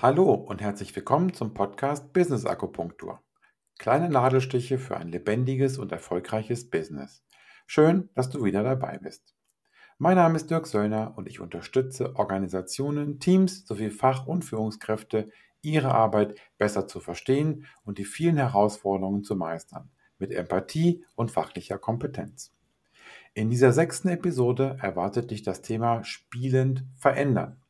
Hallo und herzlich willkommen zum Podcast Business Akupunktur. Kleine Nadelstiche für ein lebendiges und erfolgreiches Business. Schön, dass du wieder dabei bist. Mein Name ist Dirk Söllner und ich unterstütze Organisationen, Teams sowie Fach- und Führungskräfte, ihre Arbeit besser zu verstehen und die vielen Herausforderungen zu meistern, mit Empathie und fachlicher Kompetenz. In dieser sechsten Episode erwartet dich das Thema Spielend verändern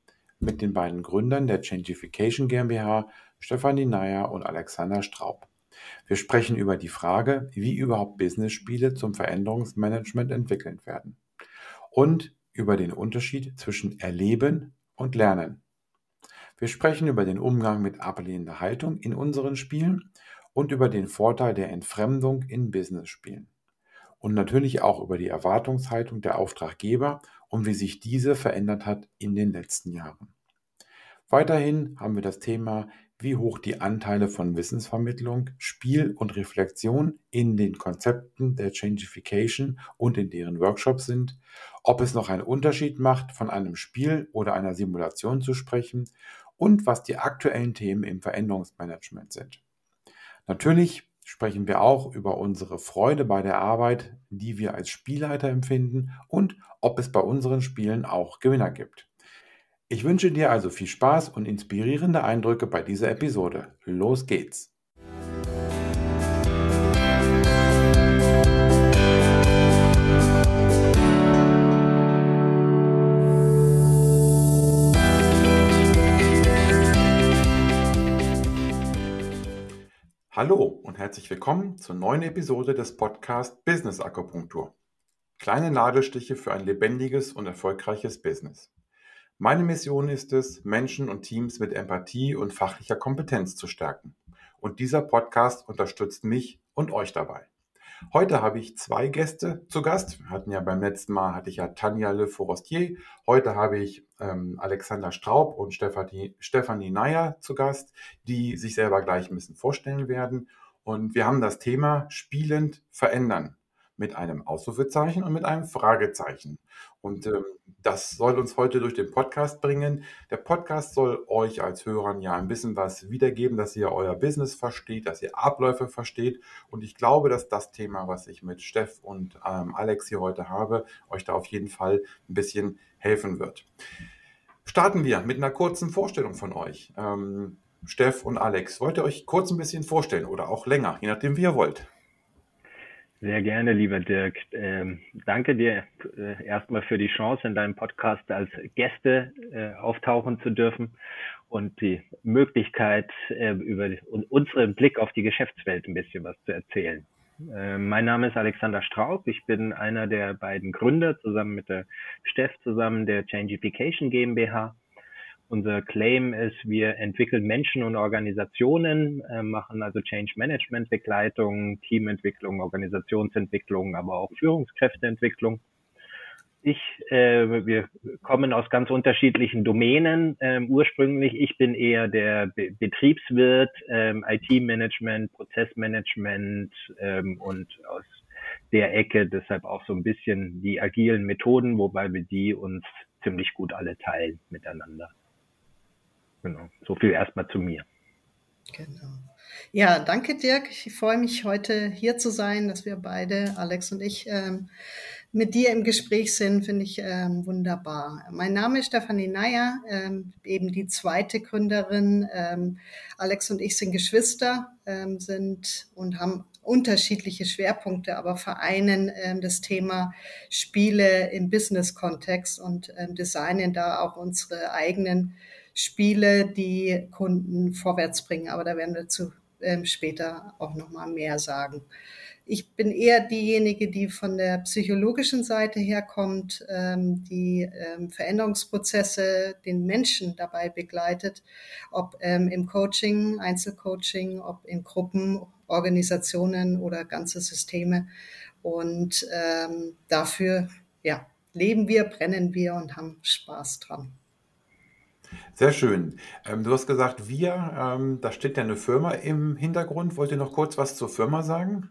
mit den beiden Gründern der Changification GmbH, Stefanie Nayer und Alexander Straub. Wir sprechen über die Frage, wie überhaupt Business-Spiele zum Veränderungsmanagement entwickelt werden und über den Unterschied zwischen Erleben und Lernen. Wir sprechen über den Umgang mit ablehnender Haltung in unseren Spielen und über den Vorteil der Entfremdung in Business-Spielen. Und natürlich auch über die Erwartungshaltung der Auftraggeber und wie sich diese verändert hat in den letzten Jahren. Weiterhin haben wir das Thema, wie hoch die Anteile von Wissensvermittlung, Spiel und Reflexion in den Konzepten der Changification und in deren Workshops sind, ob es noch einen Unterschied macht, von einem Spiel oder einer Simulation zu sprechen und was die aktuellen Themen im Veränderungsmanagement sind. Natürlich sprechen wir auch über unsere Freude bei der Arbeit, die wir als Spielleiter empfinden und ob es bei unseren Spielen auch Gewinner gibt. Ich wünsche dir also viel Spaß und inspirierende Eindrücke bei dieser Episode. Los geht's! Hallo und herzlich willkommen zur neuen Episode des Podcasts Business Akupunktur. Kleine Nadelstiche für ein lebendiges und erfolgreiches Business. Meine Mission ist es, Menschen und Teams mit Empathie und fachlicher Kompetenz zu stärken. Und dieser Podcast unterstützt mich und euch dabei. Heute habe ich zwei Gäste zu Gast. Wir hatten ja beim letzten Mal hatte ich ja Tanja Le Forestier. Heute habe ich ähm, Alexander Straub und Stefanie, Stefanie Neyer zu Gast, die sich selber gleich ein bisschen vorstellen werden. Und wir haben das Thema spielend verändern mit einem Ausrufezeichen und mit einem Fragezeichen. Und ähm, das soll uns heute durch den Podcast bringen. Der Podcast soll euch als Hörern ja ein bisschen was wiedergeben, dass ihr euer Business versteht, dass ihr Abläufe versteht. Und ich glaube, dass das Thema, was ich mit Steff und ähm, Alex hier heute habe, euch da auf jeden Fall ein bisschen helfen wird. Starten wir mit einer kurzen Vorstellung von euch. Ähm, Steff und Alex, wollt ihr euch kurz ein bisschen vorstellen oder auch länger, je nachdem, wie ihr wollt? Sehr gerne, lieber Dirk. Ähm, danke dir äh, erstmal für die Chance, in deinem Podcast als Gäste äh, auftauchen zu dürfen und die Möglichkeit, äh, über unseren Blick auf die Geschäftswelt ein bisschen was zu erzählen. Äh, mein Name ist Alexander Straub. Ich bin einer der beiden Gründer zusammen mit der Steff zusammen der Changification GmbH unser Claim ist, wir entwickeln Menschen und Organisationen, äh, machen also Change Management Begleitung, Teamentwicklung, Organisationsentwicklung, aber auch Führungskräfteentwicklung. Ich, äh, wir kommen aus ganz unterschiedlichen Domänen. Ähm, ursprünglich, ich bin eher der Be Betriebswirt, ähm, IT-Management, Prozessmanagement ähm, und aus der Ecke deshalb auch so ein bisschen die agilen Methoden, wobei wir die uns ziemlich gut alle teilen miteinander. Genau. So viel erstmal zu mir. Genau. Ja, danke Dirk. Ich freue mich heute hier zu sein, dass wir beide, Alex und ich, ähm, mit dir im Gespräch sind, finde ich ähm, wunderbar. Mein Name ist Stefanie Neyer, ähm, eben die zweite Gründerin. Ähm, Alex und ich sind Geschwister, ähm, sind und haben unterschiedliche Schwerpunkte, aber vereinen ähm, das Thema Spiele im Business-Kontext und designen da auch unsere eigenen Spiele, die Kunden vorwärts bringen. Aber da werden wir zu ähm, später auch noch mal mehr sagen. Ich bin eher diejenige, die von der psychologischen Seite herkommt, ähm, die ähm, Veränderungsprozesse den Menschen dabei begleitet, ob ähm, im Coaching, Einzelcoaching, ob in Gruppen, Organisationen oder ganze Systeme. Und ähm, dafür ja, leben wir, brennen wir und haben Spaß dran. Sehr schön. Ähm, du hast gesagt, wir, ähm, da steht ja eine Firma im Hintergrund. Wollt ihr noch kurz was zur Firma sagen?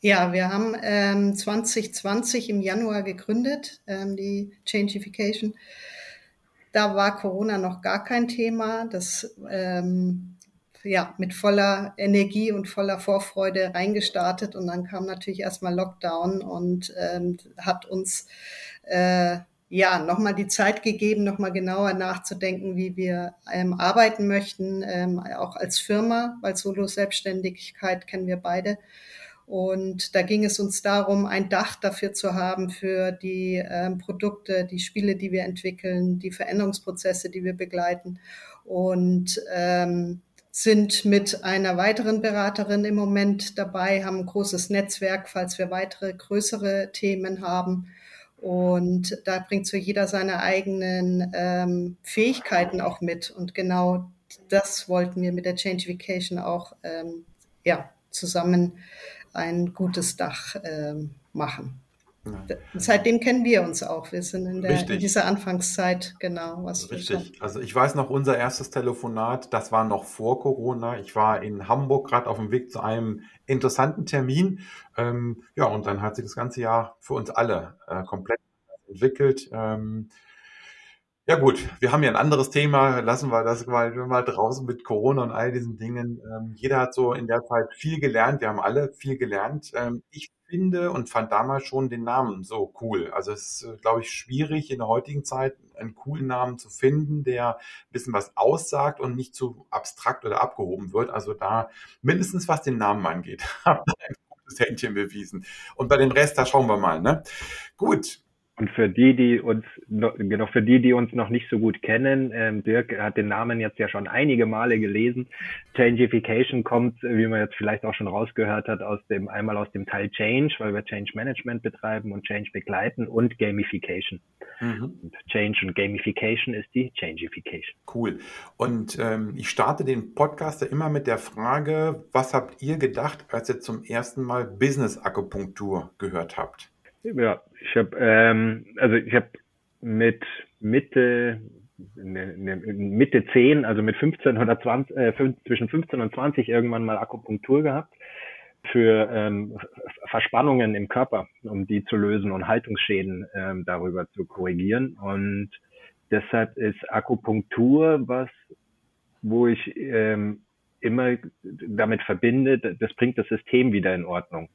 Ja, wir haben ähm, 2020 im Januar gegründet, ähm, die Changification. Da war Corona noch gar kein Thema. Das ähm, ja, mit voller Energie und voller Vorfreude reingestartet und dann kam natürlich erstmal Lockdown und ähm, hat uns äh, ja nochmal die Zeit gegeben, nochmal genauer nachzudenken, wie wir ähm, arbeiten möchten, ähm, auch als Firma, weil Solo-Selbstständigkeit kennen wir beide. Und da ging es uns darum, ein Dach dafür zu haben für die ähm, Produkte, die Spiele, die wir entwickeln, die Veränderungsprozesse, die wir begleiten. Und ähm, sind mit einer weiteren Beraterin im Moment dabei, haben ein großes Netzwerk, falls wir weitere größere Themen haben. Und da bringt so jeder seine eigenen ähm, Fähigkeiten auch mit. Und genau das wollten wir mit der Changification auch ähm, ja, zusammen ein gutes Dach ähm, machen. Seitdem kennen wir uns auch. Wir sind in, der, in dieser Anfangszeit, genau. Was Richtig. Also ich weiß noch, unser erstes Telefonat, das war noch vor Corona. Ich war in Hamburg gerade auf dem Weg zu einem interessanten Termin. Ähm, ja, und dann hat sich das ganze Jahr für uns alle äh, komplett entwickelt. Ähm, ja gut, wir haben ja ein anderes Thema, lassen wir das mal, mal draußen mit Corona und all diesen Dingen. Ähm, jeder hat so in der Zeit viel gelernt, wir haben alle viel gelernt. Ähm, ich finde und fand damals schon den Namen so cool. Also es ist, äh, glaube ich, schwierig in der heutigen Zeit einen coolen Namen zu finden, der ein bisschen was aussagt und nicht zu abstrakt oder abgehoben wird. Also da mindestens was den Namen angeht, haben ein gutes Händchen bewiesen. Und bei dem Rest, da schauen wir mal. Ne? Gut, und für die, die uns noch, genau für die, die uns noch nicht so gut kennen, ähm, Dirk hat den Namen jetzt ja schon einige Male gelesen. Changification kommt, wie man jetzt vielleicht auch schon rausgehört hat, aus dem einmal aus dem Teil Change, weil wir Change Management betreiben und Change begleiten und Gamification. Mhm. Und Change und Gamification ist die Changification. Cool. Und ähm, ich starte den Podcast ja immer mit der Frage: Was habt ihr gedacht, als ihr zum ersten Mal Business Akupunktur gehört habt? Ja, ich habe ähm, also ich habe mit Mitte ne, ne, Mitte 10, also mit 15 oder 20, äh, zwischen 15 und 20 irgendwann mal Akupunktur gehabt für ähm, Verspannungen im Körper, um die zu lösen und Haltungsschäden ähm, darüber zu korrigieren. Und deshalb ist Akupunktur was, wo ich ähm, immer damit verbinde, das bringt das System wieder in Ordnung.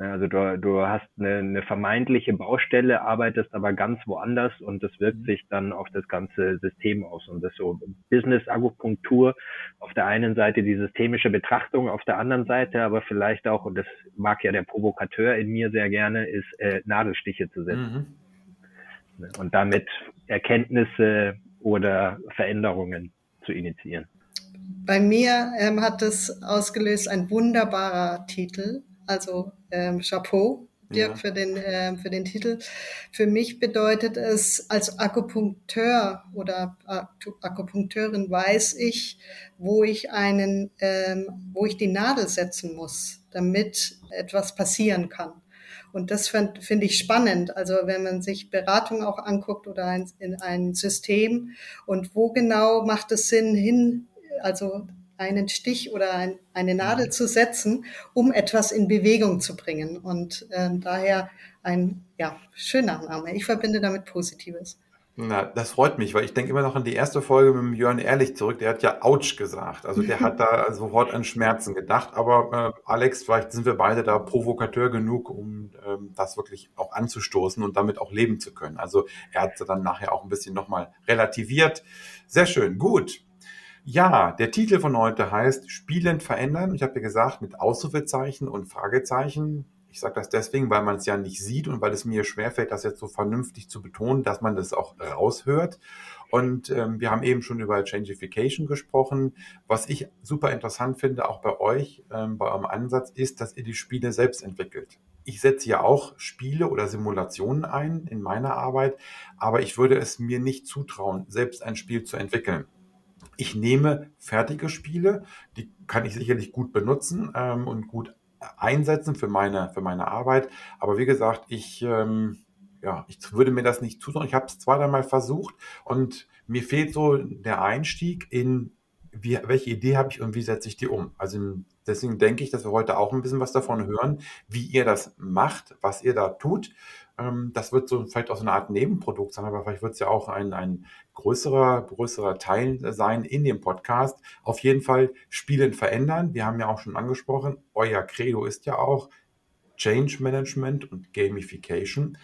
Also du, du hast eine, eine vermeintliche Baustelle, arbeitest aber ganz woanders und das wirkt mhm. sich dann auf das ganze System aus. Und das so Business-Akupunktur auf der einen Seite die systemische Betrachtung, auf der anderen Seite aber vielleicht auch, und das mag ja der Provokateur in mir sehr gerne, ist äh, Nadelstiche zu setzen. Mhm. Und damit Erkenntnisse oder Veränderungen zu initiieren. Bei mir ähm, hat es ausgelöst ein wunderbarer Titel, also ähm, Chapeau, Dirk, ja. für, den, äh, für den Titel. Für mich bedeutet es, als Akupunkteur oder Akupunkteurin weiß ich, wo ich einen, ähm, wo ich die Nadel setzen muss, damit etwas passieren kann. Und das finde find ich spannend. Also wenn man sich Beratung auch anguckt oder ein, in ein System und wo genau macht es Sinn hin, also einen Stich oder ein, eine Nadel mhm. zu setzen, um etwas in Bewegung zu bringen. Und ähm, daher ein ja, schöner Name. Ich verbinde damit Positives. Na, das freut mich, weil ich denke immer noch an die erste Folge mit dem Jörn Ehrlich zurück. Der hat ja Autsch gesagt. Also der hat da sofort an Schmerzen gedacht. Aber äh, Alex, vielleicht sind wir beide da Provokateur genug, um ähm, das wirklich auch anzustoßen und damit auch leben zu können. Also er hat dann nachher auch ein bisschen nochmal relativiert. Sehr schön, gut. Ja, der Titel von heute heißt Spielend verändern. Ich habe ja gesagt, mit Ausrufezeichen und Fragezeichen. Ich sage das deswegen, weil man es ja nicht sieht und weil es mir schwerfällt, das jetzt so vernünftig zu betonen, dass man das auch raushört. Und ähm, wir haben eben schon über Changification gesprochen. Was ich super interessant finde, auch bei euch, ähm, bei eurem Ansatz, ist, dass ihr die Spiele selbst entwickelt. Ich setze ja auch Spiele oder Simulationen ein in meiner Arbeit, aber ich würde es mir nicht zutrauen, selbst ein Spiel zu entwickeln. Ich nehme fertige Spiele, die kann ich sicherlich gut benutzen ähm, und gut einsetzen für meine, für meine Arbeit. Aber wie gesagt, ich, ähm, ja, ich würde mir das nicht zutrauen. Ich habe es zwei, dreimal versucht und mir fehlt so der Einstieg in, wie, welche Idee habe ich und wie setze ich die um. Also deswegen denke ich, dass wir heute auch ein bisschen was davon hören, wie ihr das macht, was ihr da tut. Ähm, das wird so vielleicht auch so eine Art Nebenprodukt sein, aber vielleicht wird es ja auch ein, ein größerer, größerer Teil sein in dem Podcast. Auf jeden Fall Spielen verändern. Wir haben ja auch schon angesprochen, euer Credo ist ja auch Change Management und Gamification.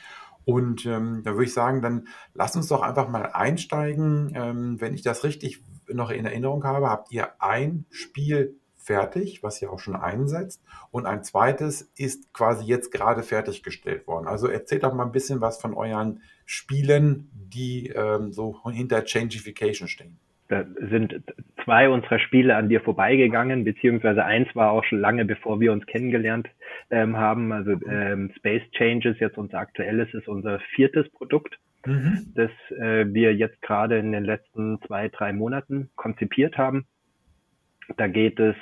Und ähm, da würde ich sagen, dann lasst uns doch einfach mal einsteigen. Ähm, wenn ich das richtig noch in Erinnerung habe, habt ihr ein Spiel fertig, was ihr auch schon einsetzt. Und ein zweites ist quasi jetzt gerade fertiggestellt worden. Also erzählt doch mal ein bisschen was von euren Spielen, die ähm, so hinter Changification stehen. Da sind zwei unserer Spiele an dir vorbeigegangen, beziehungsweise eins war auch schon lange bevor wir uns kennengelernt ähm, haben. Also ähm, Space Changes, jetzt unser aktuelles, ist unser viertes Produkt, mhm. das äh, wir jetzt gerade in den letzten zwei, drei Monaten konzipiert haben. Da geht es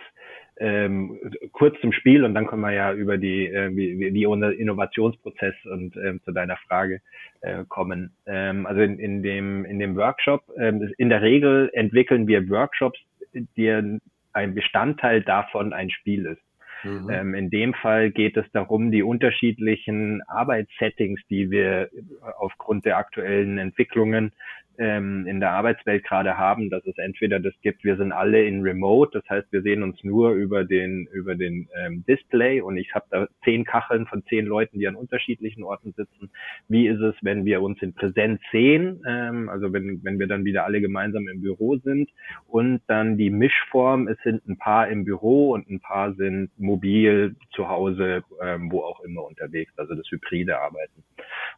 ähm, kurz zum Spiel und dann können wir ja über die äh, wie, wie unser Innovationsprozess und ähm, zu deiner Frage äh, kommen. Ähm, also in, in dem in dem Workshop ähm, in der Regel entwickeln wir Workshops, die ein Bestandteil davon ein Spiel ist. Mhm. Ähm, in dem Fall geht es darum, die unterschiedlichen Arbeitssettings, die wir aufgrund der aktuellen Entwicklungen ähm, in der Arbeitswelt gerade haben, dass es entweder das gibt, wir sind alle in Remote, das heißt, wir sehen uns nur über den über den ähm, Display und ich habe da zehn Kacheln von zehn Leuten, die an unterschiedlichen Orten sitzen. Wie ist es, wenn wir uns in Präsenz sehen, ähm, also wenn wenn wir dann wieder alle gemeinsam im Büro sind und dann die Mischform, es sind ein paar im Büro und ein paar sind mobil zu Hause, ähm, wo auch immer unterwegs, also das hybride Arbeiten.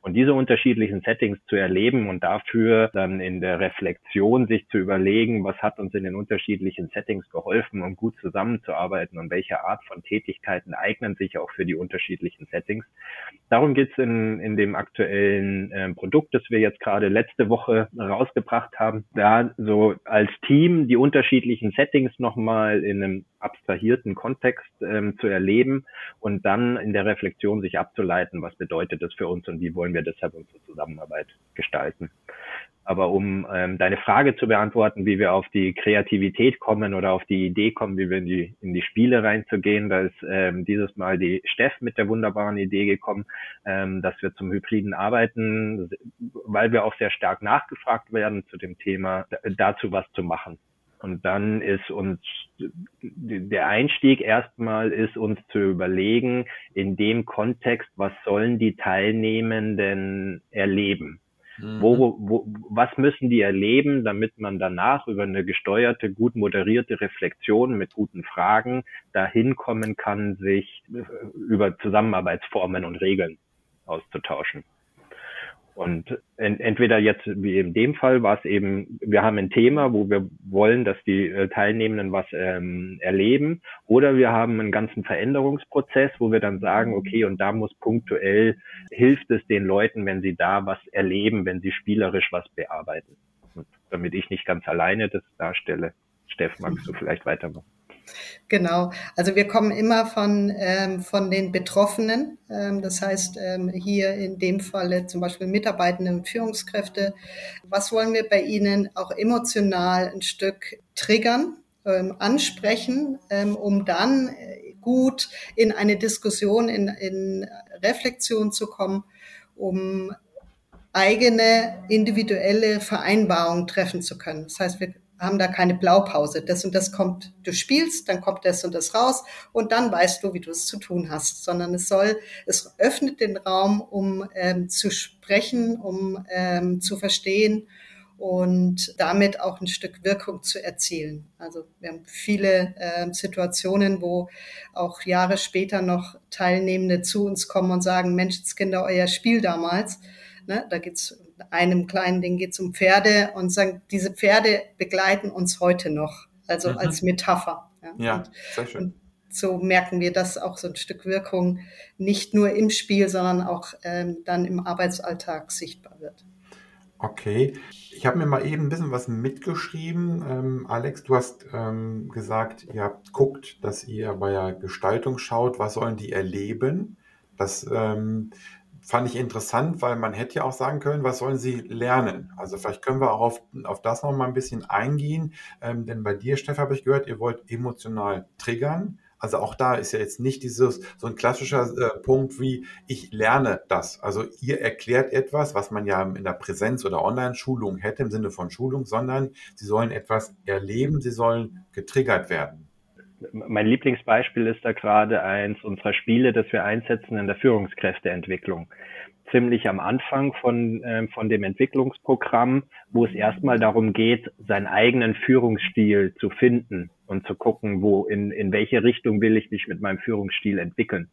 Und diese unterschiedlichen Settings zu erleben und dafür dann in der Reflexion sich zu überlegen, was hat uns in den unterschiedlichen Settings geholfen, um gut zusammenzuarbeiten und welche Art von Tätigkeiten eignen sich auch für die unterschiedlichen Settings. Darum geht es in, in dem aktuellen äh, Produkt, das wir jetzt gerade letzte Woche rausgebracht haben, da so als Team die unterschiedlichen Settings nochmal in einem abstrahierten Kontext ähm, zu erleben und dann in der Reflexion sich abzuleiten, was bedeutet das für uns und wie wollen wir deshalb unsere Zusammenarbeit gestalten. Aber um ähm, deine Frage zu beantworten, wie wir auf die Kreativität kommen oder auf die Idee kommen, wie wir in die, in die Spiele reinzugehen, da ist ähm, dieses Mal die Steff mit der wunderbaren Idee gekommen, ähm, dass wir zum hybriden Arbeiten, weil wir auch sehr stark nachgefragt werden zu dem Thema, dazu was zu machen. Und dann ist uns der Einstieg erstmal ist uns zu überlegen, in dem Kontext, was sollen die Teilnehmenden erleben? Mhm. Wo, wo, was müssen die erleben, damit man danach über eine gesteuerte, gut moderierte Reflexion mit guten Fragen dahin kommen kann, sich über Zusammenarbeitsformen und Regeln auszutauschen? Und entweder jetzt, wie in dem Fall, war es eben, wir haben ein Thema, wo wir wollen, dass die äh, Teilnehmenden was ähm, erleben, oder wir haben einen ganzen Veränderungsprozess, wo wir dann sagen, okay, und da muss punktuell, hilft es den Leuten, wenn sie da was erleben, wenn sie spielerisch was bearbeiten. Und damit ich nicht ganz alleine das darstelle. Steff, magst du vielleicht weitermachen? Genau, also wir kommen immer von, ähm, von den Betroffenen, ähm, das heißt ähm, hier in dem Falle zum Beispiel Mitarbeitende und Führungskräfte. Was wollen wir bei ihnen auch emotional ein Stück triggern, ähm, ansprechen, ähm, um dann äh, gut in eine Diskussion, in, in Reflexion zu kommen, um eigene individuelle Vereinbarungen treffen zu können. Das heißt, wir haben da keine Blaupause. Das und das kommt, du spielst, dann kommt das und das raus und dann weißt du, wie du es zu tun hast. Sondern es soll, es öffnet den Raum, um ähm, zu sprechen, um ähm, zu verstehen und damit auch ein Stück Wirkung zu erzielen. Also wir haben viele äh, Situationen, wo auch Jahre später noch Teilnehmende zu uns kommen und sagen, Menschenskinder, euer Spiel damals. Ne, da geht's einem kleinen Ding geht es um Pferde und sagen, diese Pferde begleiten uns heute noch, also mhm. als Metapher. Ja, ja und, sehr schön. so merken wir, dass auch so ein Stück Wirkung nicht nur im Spiel, sondern auch ähm, dann im Arbeitsalltag sichtbar wird. Okay, ich habe mir mal eben ein bisschen was mitgeschrieben. Ähm, Alex, du hast ähm, gesagt, ihr guckt, dass ihr bei der Gestaltung schaut, was sollen die erleben. Das ähm, fand ich interessant, weil man hätte ja auch sagen können, was sollen sie lernen? Also vielleicht können wir auch auf, auf das noch mal ein bisschen eingehen, ähm, denn bei dir, Steff, habe ich gehört, ihr wollt emotional triggern, Also auch da ist ja jetzt nicht dieses so ein klassischer äh, Punkt wie ich lerne das. Also ihr erklärt etwas, was man ja in der Präsenz- oder Online-Schulung hätte im Sinne von Schulung, sondern sie sollen etwas erleben, sie sollen getriggert werden. Mein Lieblingsbeispiel ist da gerade eins unserer Spiele, das wir einsetzen in der Führungskräfteentwicklung ziemlich am Anfang von, äh, von dem Entwicklungsprogramm, wo es erstmal darum geht, seinen eigenen Führungsstil zu finden und zu gucken, wo in, in welche Richtung will ich mich mit meinem Führungsstil entwickeln.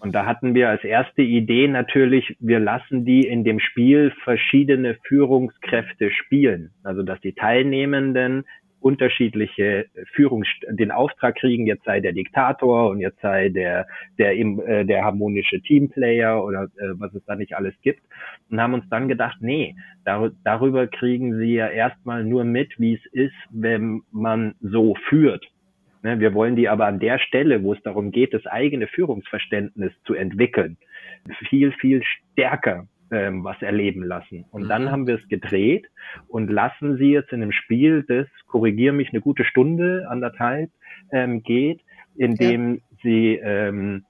Und da hatten wir als erste Idee natürlich, wir lassen die in dem Spiel verschiedene Führungskräfte spielen. Also dass die Teilnehmenden unterschiedliche Führungs den Auftrag kriegen, jetzt sei der Diktator und jetzt sei der der äh, der harmonische Teamplayer oder äh, was es da nicht alles gibt und haben uns dann gedacht, nee, dar darüber kriegen sie ja erstmal nur mit, wie es ist, wenn man so führt. Ne, wir wollen die aber an der Stelle, wo es darum geht, das eigene Führungsverständnis zu entwickeln, viel, viel stärker ähm, was erleben lassen. Und mhm. dann haben wir es gedreht und lassen sie jetzt in einem Spiel, das, korrigiere mich, eine gute Stunde, anderthalb ähm, geht, indem ja. sie ähm,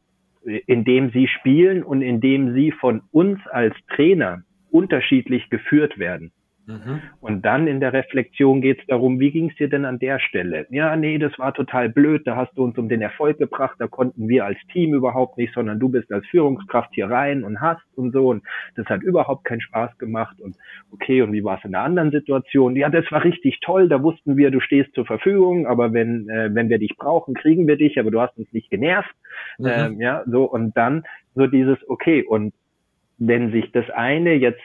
indem sie spielen und indem sie von uns als Trainer unterschiedlich geführt werden. Mhm. Und dann in der Reflexion geht es darum, wie ging es dir denn an der Stelle? Ja, nee, das war total blöd, da hast du uns um den Erfolg gebracht, da konnten wir als Team überhaupt nicht, sondern du bist als Führungskraft hier rein und hast und so und das hat überhaupt keinen Spaß gemacht und okay, und wie war es in der anderen Situation? Ja, das war richtig toll, da wussten wir, du stehst zur Verfügung, aber wenn, äh, wenn wir dich brauchen, kriegen wir dich, aber du hast uns nicht genervt. Mhm. Ähm, ja, so und dann so dieses, okay, und wenn sich das eine jetzt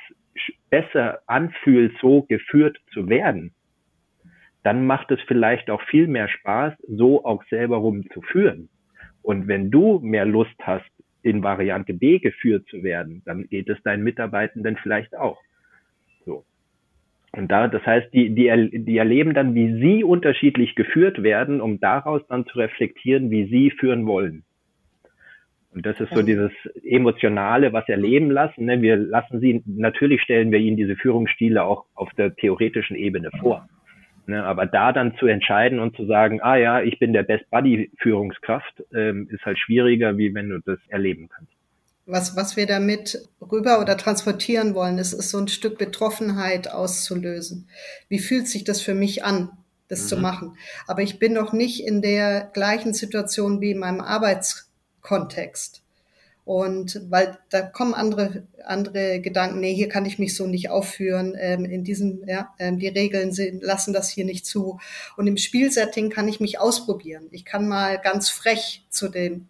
besser anfühlt, so geführt zu werden, dann macht es vielleicht auch viel mehr Spaß, so auch selber rumzuführen. Und wenn du mehr Lust hast, in Variante B geführt zu werden, dann geht es deinen Mitarbeitenden vielleicht auch. So. Und da, das heißt, die, die, die erleben dann, wie sie unterschiedlich geführt werden, um daraus dann zu reflektieren, wie sie führen wollen. Und das ist so dieses Emotionale, was erleben lassen. Ne? Wir lassen sie, natürlich stellen wir ihnen diese Führungsstile auch auf der theoretischen Ebene vor. Ne? Aber da dann zu entscheiden und zu sagen, ah ja, ich bin der Best Buddy Führungskraft, ähm, ist halt schwieriger, wie wenn du das erleben kannst. Was, was wir damit rüber oder transportieren wollen, ist, ist so ein Stück Betroffenheit auszulösen. Wie fühlt sich das für mich an? das mhm. zu machen. Aber ich bin noch nicht in der gleichen Situation wie in meinem Arbeits Kontext. Und weil da kommen andere, andere Gedanken, nee, hier kann ich mich so nicht aufführen, ähm, in diesem, ja, ähm, die Regeln sind, lassen das hier nicht zu. Und im Spielsetting kann ich mich ausprobieren. Ich kann mal ganz frech zu dem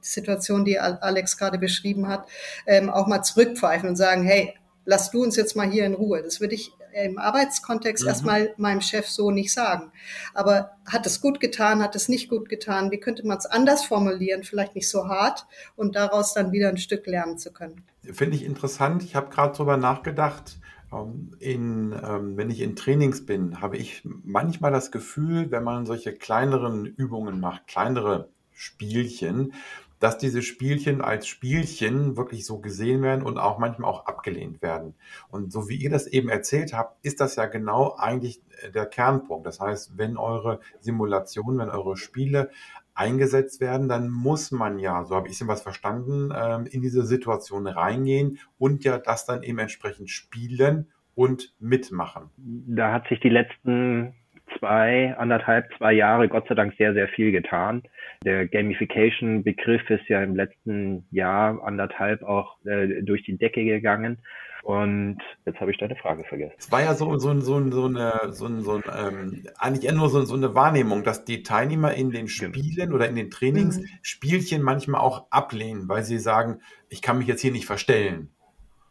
Situation, die Alex gerade beschrieben hat, ähm, auch mal zurückpfeifen und sagen, hey, lass du uns jetzt mal hier in Ruhe. Das würde ich im Arbeitskontext mhm. erstmal meinem Chef so nicht sagen. Aber hat es gut getan, hat es nicht gut getan? Wie könnte man es anders formulieren? Vielleicht nicht so hart und daraus dann wieder ein Stück lernen zu können. Finde ich interessant. Ich habe gerade darüber nachgedacht. Ähm, in, ähm, wenn ich in Trainings bin, habe ich manchmal das Gefühl, wenn man solche kleineren Übungen macht, kleinere Spielchen, dass diese Spielchen als Spielchen wirklich so gesehen werden und auch manchmal auch abgelehnt werden. Und so wie ihr das eben erzählt habt, ist das ja genau eigentlich äh, der Kernpunkt. Das heißt, wenn eure Simulationen, wenn eure Spiele eingesetzt werden, dann muss man ja, so habe ich es was verstanden, ähm, in diese Situation reingehen und ja das dann eben entsprechend spielen und mitmachen. Da hat sich die letzten zwei, anderthalb, zwei Jahre Gott sei Dank sehr, sehr viel getan. Der Gamification-Begriff ist ja im letzten Jahr, anderthalb auch äh, durch die Decke gegangen. Und jetzt habe ich deine Frage vergessen. Es war ja so, so, so, so eine, so, so ähm, eigentlich eher nur so, so eine Wahrnehmung, dass die Teilnehmer in den genau. Spielen oder in den Trainings mhm. Spielchen manchmal auch ablehnen, weil sie sagen, ich kann mich jetzt hier nicht verstellen.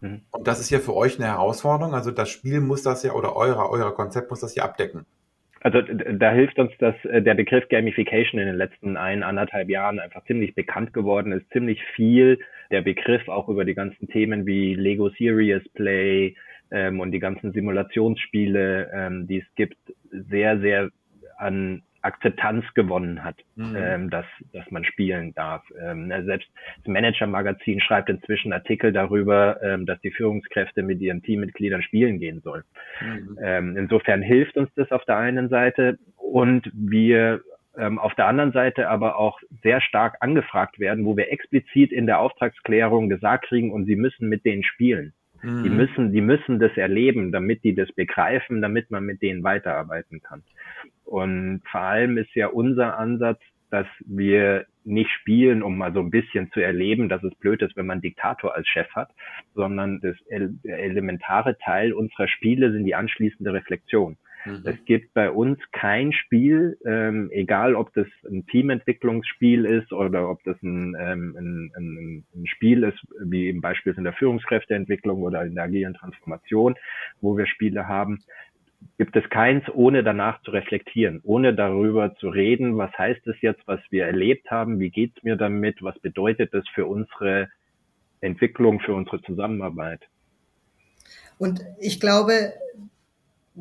Mhm. Und das ist ja für euch eine Herausforderung. Also das Spiel muss das ja oder euer, euer Konzept muss das ja abdecken. Also da hilft uns, dass äh, der Begriff Gamification in den letzten ein, anderthalb Jahren einfach ziemlich bekannt geworden ist, ziemlich viel der Begriff auch über die ganzen Themen wie Lego Serious Play ähm, und die ganzen Simulationsspiele, ähm, die es gibt, sehr, sehr an Akzeptanz gewonnen hat, mhm. ähm, dass, dass man spielen darf. Ähm, selbst das Manager-Magazin schreibt inzwischen Artikel darüber, ähm, dass die Führungskräfte mit ihren Teammitgliedern spielen gehen sollen. Mhm. Ähm, insofern hilft uns das auf der einen Seite und wir ähm, auf der anderen Seite aber auch sehr stark angefragt werden, wo wir explizit in der Auftragsklärung gesagt kriegen, und sie müssen mit denen spielen. Mhm. Die müssen, die müssen das erleben, damit die das begreifen, damit man mit denen weiterarbeiten kann. Und vor allem ist ja unser Ansatz, dass wir nicht spielen, um mal so ein bisschen zu erleben, dass es blöd ist, wenn man Diktator als Chef hat, sondern das elementare Teil unserer Spiele sind die anschließende Reflexion. Mhm. Es gibt bei uns kein Spiel, ähm, egal ob das ein Teamentwicklungsspiel ist oder ob das ein, ähm, ein, ein, ein Spiel ist, wie im Beispiel in der Führungskräfteentwicklung oder in der agilen Transformation, wo wir Spiele haben, gibt es keins, ohne danach zu reflektieren, ohne darüber zu reden, was heißt es jetzt, was wir erlebt haben, wie geht's mir damit, was bedeutet das für unsere Entwicklung, für unsere Zusammenarbeit. Und ich glaube,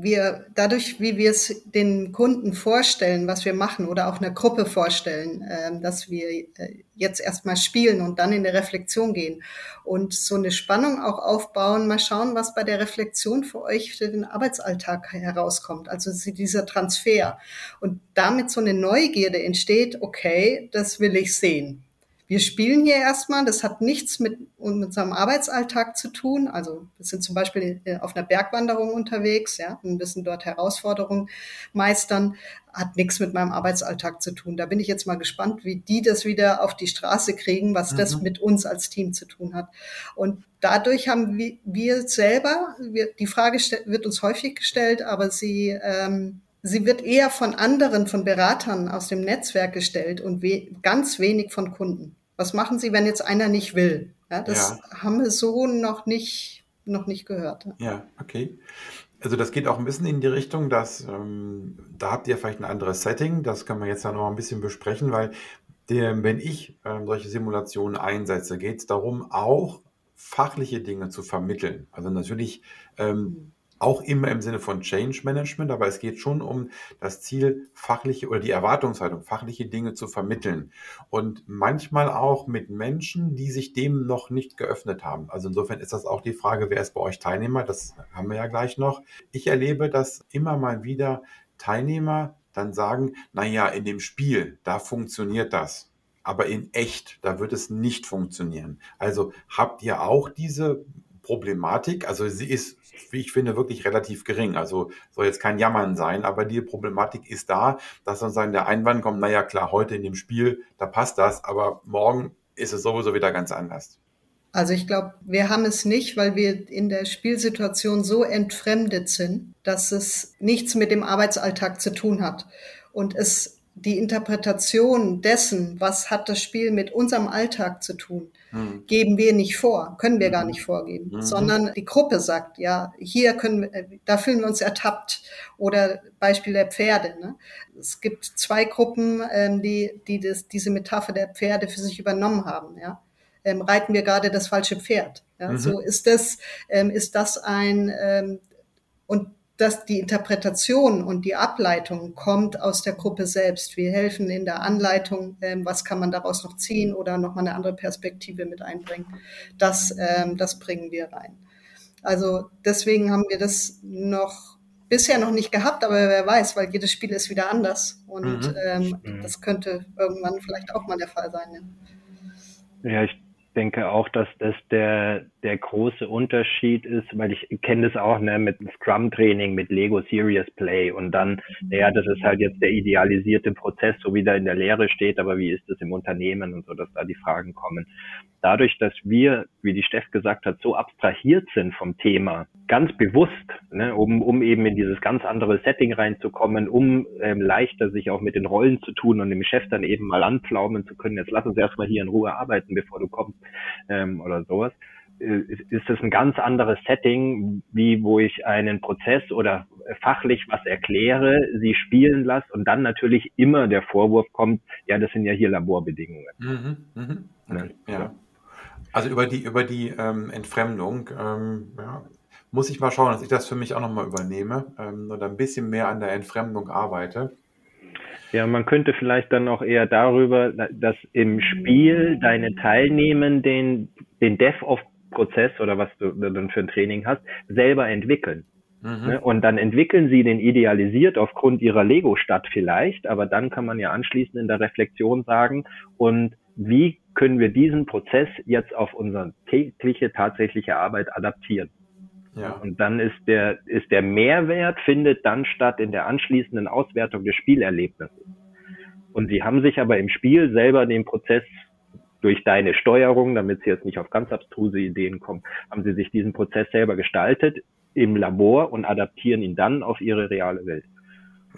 wir dadurch, wie wir es den Kunden vorstellen, was wir machen oder auch einer Gruppe vorstellen, äh, dass wir äh, jetzt erstmal spielen und dann in der Reflexion gehen und so eine Spannung auch aufbauen, mal schauen, was bei der Reflexion für euch für den Arbeitsalltag herauskommt. Also dieser Transfer und damit so eine Neugierde entsteht, okay, das will ich sehen wir spielen hier erstmal, das hat nichts mit, unserem Arbeitsalltag zu tun. Also wir sind zum Beispiel äh, auf einer Bergwanderung unterwegs, ja, und müssen dort Herausforderungen meistern, hat nichts mit meinem Arbeitsalltag zu tun. Da bin ich jetzt mal gespannt, wie die das wieder auf die Straße kriegen, was mhm. das mit uns als Team zu tun hat. Und dadurch haben wir, wir selber, wir, die Frage wird uns häufig gestellt, aber sie ähm, sie wird eher von anderen, von Beratern aus dem Netzwerk gestellt und we ganz wenig von Kunden. Was machen Sie, wenn jetzt einer nicht will? Ja, das ja. haben wir so noch nicht, noch nicht gehört. Ja, okay. Also das geht auch ein bisschen in die Richtung, dass ähm, da habt ihr vielleicht ein anderes Setting. Das können wir jetzt dann noch ein bisschen besprechen, weil der, wenn ich ähm, solche Simulationen einsetze, geht es darum, auch fachliche Dinge zu vermitteln. Also natürlich ähm, mhm auch immer im Sinne von Change Management, aber es geht schon um das Ziel, fachliche oder die Erwartungshaltung, fachliche Dinge zu vermitteln. Und manchmal auch mit Menschen, die sich dem noch nicht geöffnet haben. Also insofern ist das auch die Frage, wer ist bei euch Teilnehmer? Das haben wir ja gleich noch. Ich erlebe, dass immer mal wieder Teilnehmer dann sagen, na ja, in dem Spiel, da funktioniert das. Aber in echt, da wird es nicht funktionieren. Also habt ihr auch diese Problematik, also sie ist, wie ich finde, wirklich relativ gering. Also soll jetzt kein Jammern sein, aber die Problematik ist da, dass dann der Einwand kommt, naja klar, heute in dem Spiel, da passt das, aber morgen ist es sowieso wieder ganz anders. Also ich glaube, wir haben es nicht, weil wir in der Spielsituation so entfremdet sind, dass es nichts mit dem Arbeitsalltag zu tun hat. Und es die Interpretation dessen, was hat das Spiel mit unserem Alltag zu tun, mhm. geben wir nicht vor, können wir mhm. gar nicht vorgeben, mhm. sondern die Gruppe sagt, ja, hier können wir, da fühlen wir uns ertappt. Oder Beispiel der Pferde. Ne? Es gibt zwei Gruppen, ähm, die, die das, diese Metapher der Pferde für sich übernommen haben. Ja? Ähm, reiten wir gerade das falsche Pferd. Ja? Mhm. So ist das, ähm, ist das ein, ähm, und dass die Interpretation und die Ableitung kommt aus der Gruppe selbst. Wir helfen in der Anleitung, ähm, was kann man daraus noch ziehen oder nochmal eine andere Perspektive mit einbringen. Das, ähm, das bringen wir rein. Also deswegen haben wir das noch bisher noch nicht gehabt, aber wer weiß, weil jedes Spiel ist wieder anders und mhm. ähm, das könnte irgendwann vielleicht auch mal der Fall sein. Ja, ja ich denke auch, dass das der, der große Unterschied ist, weil ich kenne das auch ne, mit Scrum-Training, mit Lego Serious Play und dann, naja, das ist halt jetzt der idealisierte Prozess, so wie der in der Lehre steht, aber wie ist das im Unternehmen und so, dass da die Fragen kommen. Dadurch, dass wir, wie die Steff gesagt hat, so abstrahiert sind vom Thema, ganz bewusst, ne, um, um eben in dieses ganz andere Setting reinzukommen, um ähm, leichter sich auch mit den Rollen zu tun und dem Chef dann eben mal anpflaumen zu können, jetzt lass uns erstmal hier in Ruhe arbeiten, bevor du kommst ähm, oder sowas, äh, ist das ein ganz anderes Setting, wie wo ich einen Prozess oder fachlich was erkläre, sie spielen lasse und dann natürlich immer der Vorwurf kommt, ja, das sind ja hier Laborbedingungen. Mhm, mh. okay, ja. Also über die, über die ähm, Entfremdung ähm, ja, muss ich mal schauen, dass ich das für mich auch nochmal übernehme ähm, und ein bisschen mehr an der Entfremdung arbeite. Ja, man könnte vielleicht dann auch eher darüber, dass im Spiel deine Teilnehmenden den, den DevOps-Prozess oder was du dann für ein Training hast, selber entwickeln. Mhm. Ne? Und dann entwickeln sie den idealisiert aufgrund ihrer Lego-Stadt vielleicht, aber dann kann man ja anschließend in der Reflexion sagen, und wie können wir diesen Prozess jetzt auf unsere tägliche, tatsächliche Arbeit adaptieren? Ja. Und dann ist der, ist der Mehrwert findet dann statt in der anschließenden Auswertung des Spielerlebnisses. Und sie haben sich aber im Spiel selber den Prozess durch deine Steuerung, damit sie jetzt nicht auf ganz abstruse Ideen kommen, haben sie sich diesen Prozess selber gestaltet im Labor und adaptieren ihn dann auf ihre reale Welt.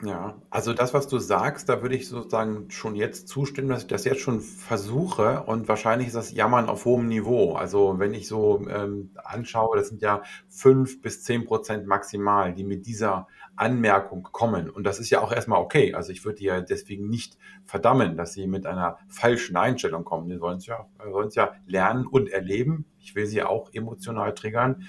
Ja, also das, was du sagst, da würde ich sozusagen schon jetzt zustimmen, dass ich das jetzt schon versuche und wahrscheinlich ist das Jammern auf hohem Niveau. Also wenn ich so ähm, anschaue, das sind ja fünf bis zehn Prozent maximal, die mit dieser Anmerkung kommen. Und das ist ja auch erstmal okay. Also ich würde die ja deswegen nicht verdammen, dass sie mit einer falschen Einstellung kommen. Die sollen es ja, sollen es ja lernen und erleben. Ich will sie auch emotional triggern.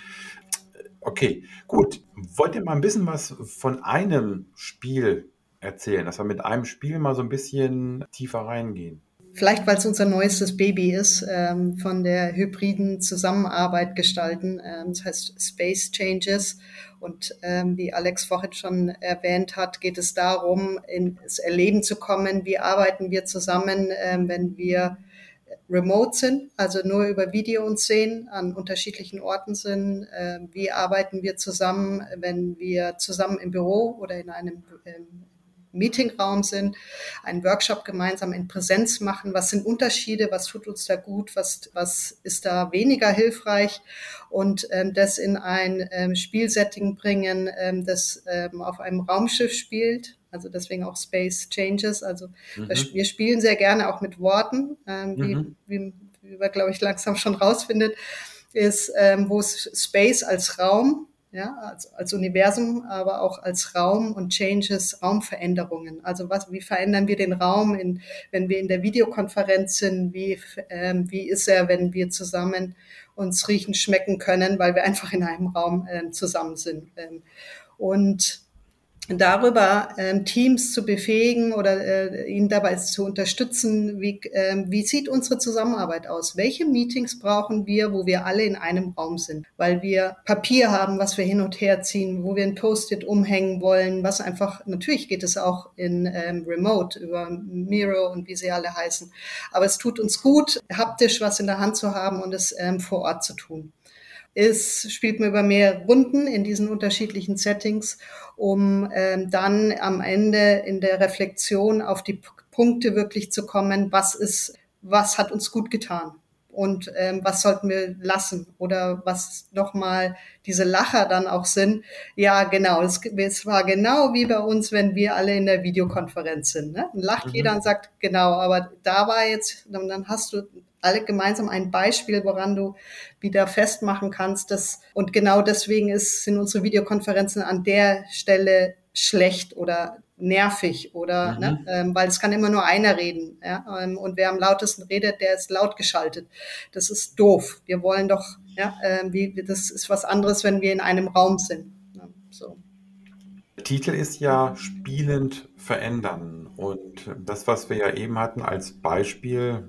Okay, gut. Wollt ihr mal ein bisschen was von einem Spiel erzählen, dass wir mit einem Spiel mal so ein bisschen tiefer reingehen? Vielleicht, weil es unser neuestes Baby ist, ähm, von der hybriden Zusammenarbeit gestalten. Ähm, das heißt Space Changes. Und ähm, wie Alex vorhin schon erwähnt hat, geht es darum, ins Erleben zu kommen. Wie arbeiten wir zusammen, ähm, wenn wir remote sind, also nur über Video und sehen, an unterschiedlichen Orten sind. Äh, wie arbeiten wir zusammen, wenn wir zusammen im Büro oder in einem ähm, Meetingraum sind, einen Workshop gemeinsam in Präsenz machen. Was sind Unterschiede? Was tut uns da gut? Was, was ist da weniger hilfreich? Und ähm, das in ein ähm, Spielsetting bringen, ähm, das ähm, auf einem Raumschiff spielt, also deswegen auch Space Changes. Also mhm. wir spielen sehr gerne auch mit Worten, ähm, wie, mhm. wie, wie man, glaube ich, langsam schon rausfindet, ist, ähm, wo es Space als Raum, ja, als, als Universum, aber auch als Raum und Changes, Raumveränderungen. Also was, wie verändern wir den Raum, in, wenn wir in der Videokonferenz sind? Wie, ähm, wie ist er, wenn wir zusammen uns riechen, schmecken können, weil wir einfach in einem Raum ähm, zusammen sind? Ähm, und darüber ähm, Teams zu befähigen oder äh, ihnen dabei zu unterstützen, wie, äh, wie sieht unsere Zusammenarbeit aus? Welche Meetings brauchen wir, wo wir alle in einem Raum sind? Weil wir Papier haben, was wir hin und her ziehen, wo wir ein Post-it umhängen wollen, was einfach, natürlich geht es auch in ähm, Remote über Miro und wie sie alle heißen. Aber es tut uns gut, haptisch was in der Hand zu haben und es ähm, vor Ort zu tun ist, spielt man über mehrere Runden in diesen unterschiedlichen Settings, um ähm, dann am Ende in der Reflexion auf die Punkte wirklich zu kommen, was ist, was hat uns gut getan und ähm, was sollten wir lassen oder was nochmal diese Lacher dann auch sind. Ja, genau, es, es, war genau wie bei uns, wenn wir alle in der Videokonferenz sind. Ne? Dann lacht mhm. jeder und sagt, genau, aber da war jetzt, dann hast du alle gemeinsam ein Beispiel, woran du wieder festmachen kannst. Dass, und genau deswegen ist, sind unsere Videokonferenzen an der Stelle schlecht oder nervig oder mhm. ne, ähm, weil es kann immer nur einer reden ja, ähm, und wer am lautesten redet, der ist laut geschaltet. Das ist doof. Wir wollen doch, ja, ähm, wie, das ist was anderes, wenn wir in einem Raum sind. Ja, so. Der Titel ist ja spielend verändern und das, was wir ja eben hatten als Beispiel,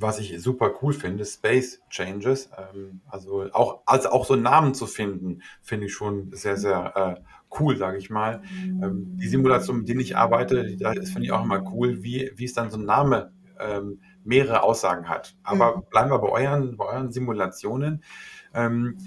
was ich super cool finde, Space Changes. Ähm, also auch, also auch so Namen zu finden, finde ich schon sehr, sehr äh, cool, sage ich mal. Ähm, die Simulation, mit denen ich arbeite, da finde ich auch immer cool, wie, wie es dann so ein Name ähm, mehrere Aussagen hat. Aber mhm. bleiben wir bei euren, bei euren Simulationen. Ähm,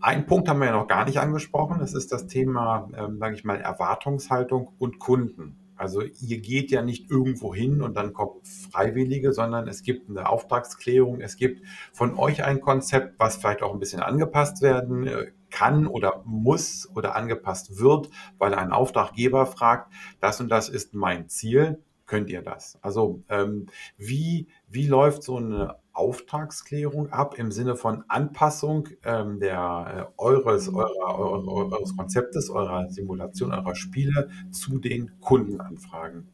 ein Punkt haben wir ja noch gar nicht angesprochen, das ist das Thema, ähm, sage ich mal, Erwartungshaltung und Kunden. Also ihr geht ja nicht irgendwo hin und dann kommen Freiwillige, sondern es gibt eine Auftragsklärung, es gibt von euch ein Konzept, was vielleicht auch ein bisschen angepasst werden äh, kann oder muss oder angepasst wird, weil ein Auftraggeber fragt, das und das ist mein Ziel, könnt ihr das? Also ähm, wie, wie läuft so eine Auftragsklärung ab im Sinne von Anpassung ähm, der, äh, eures, eurer, eure, eures Konzeptes, eurer Simulation, eurer Spiele zu den Kundenanfragen?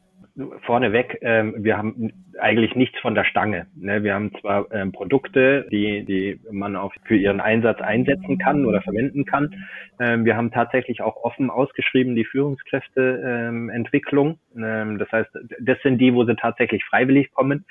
Vorneweg, ähm, wir haben eigentlich nichts von der Stange. Ne? Wir haben zwar ähm, Produkte, die, die man auch für ihren Einsatz einsetzen kann oder verwenden kann. Ähm, wir haben tatsächlich auch offen ausgeschrieben die Führungskräfteentwicklung Ähm, das heißt, das sind die, wo sie tatsächlich freiwillig kommen.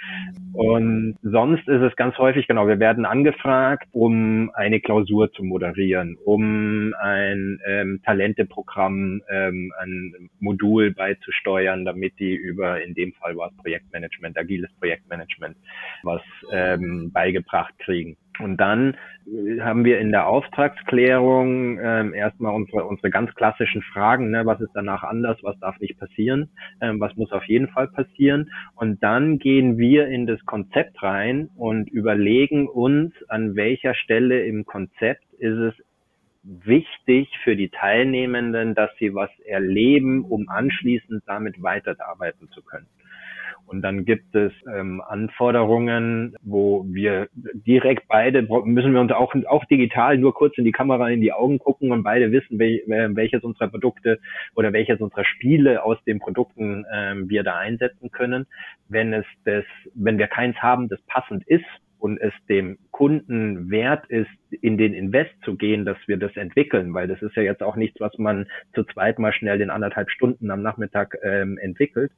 Und sonst ist es ganz häufig, genau, wir werden angefragt, um eine Klausur zu moderieren, um ein ähm, Talenteprogramm, ähm, ein Modul beizusteuern, damit die über, in dem Fall war es Projektmanagement, agiles Projektmanagement, was ähm, beigebracht kriegen. Und dann äh, haben wir in der Auftragsklärung ähm, erstmal unsere, unsere ganz klassischen Fragen, ne, was ist danach anders, was darf nicht passieren, ähm, was muss auf jeden Fall passieren. Und dann gehen wir in das Konzept rein und überlegen uns, an welcher Stelle im Konzept ist es wichtig für die Teilnehmenden, dass sie was erleben, um anschließend damit weiterarbeiten zu können. Und dann gibt es ähm, Anforderungen, wo wir direkt beide müssen wir uns auch auch digital nur kurz in die Kamera in die Augen gucken und beide wissen, wel, welches unserer Produkte oder welches unserer Spiele aus den Produkten ähm, wir da einsetzen können. Wenn es das, wenn wir keins haben, das passend ist, und es dem Kunden wert ist, in den Invest zu gehen, dass wir das entwickeln, weil das ist ja jetzt auch nichts, was man zu zweit mal schnell in anderthalb Stunden am Nachmittag ähm, entwickelt,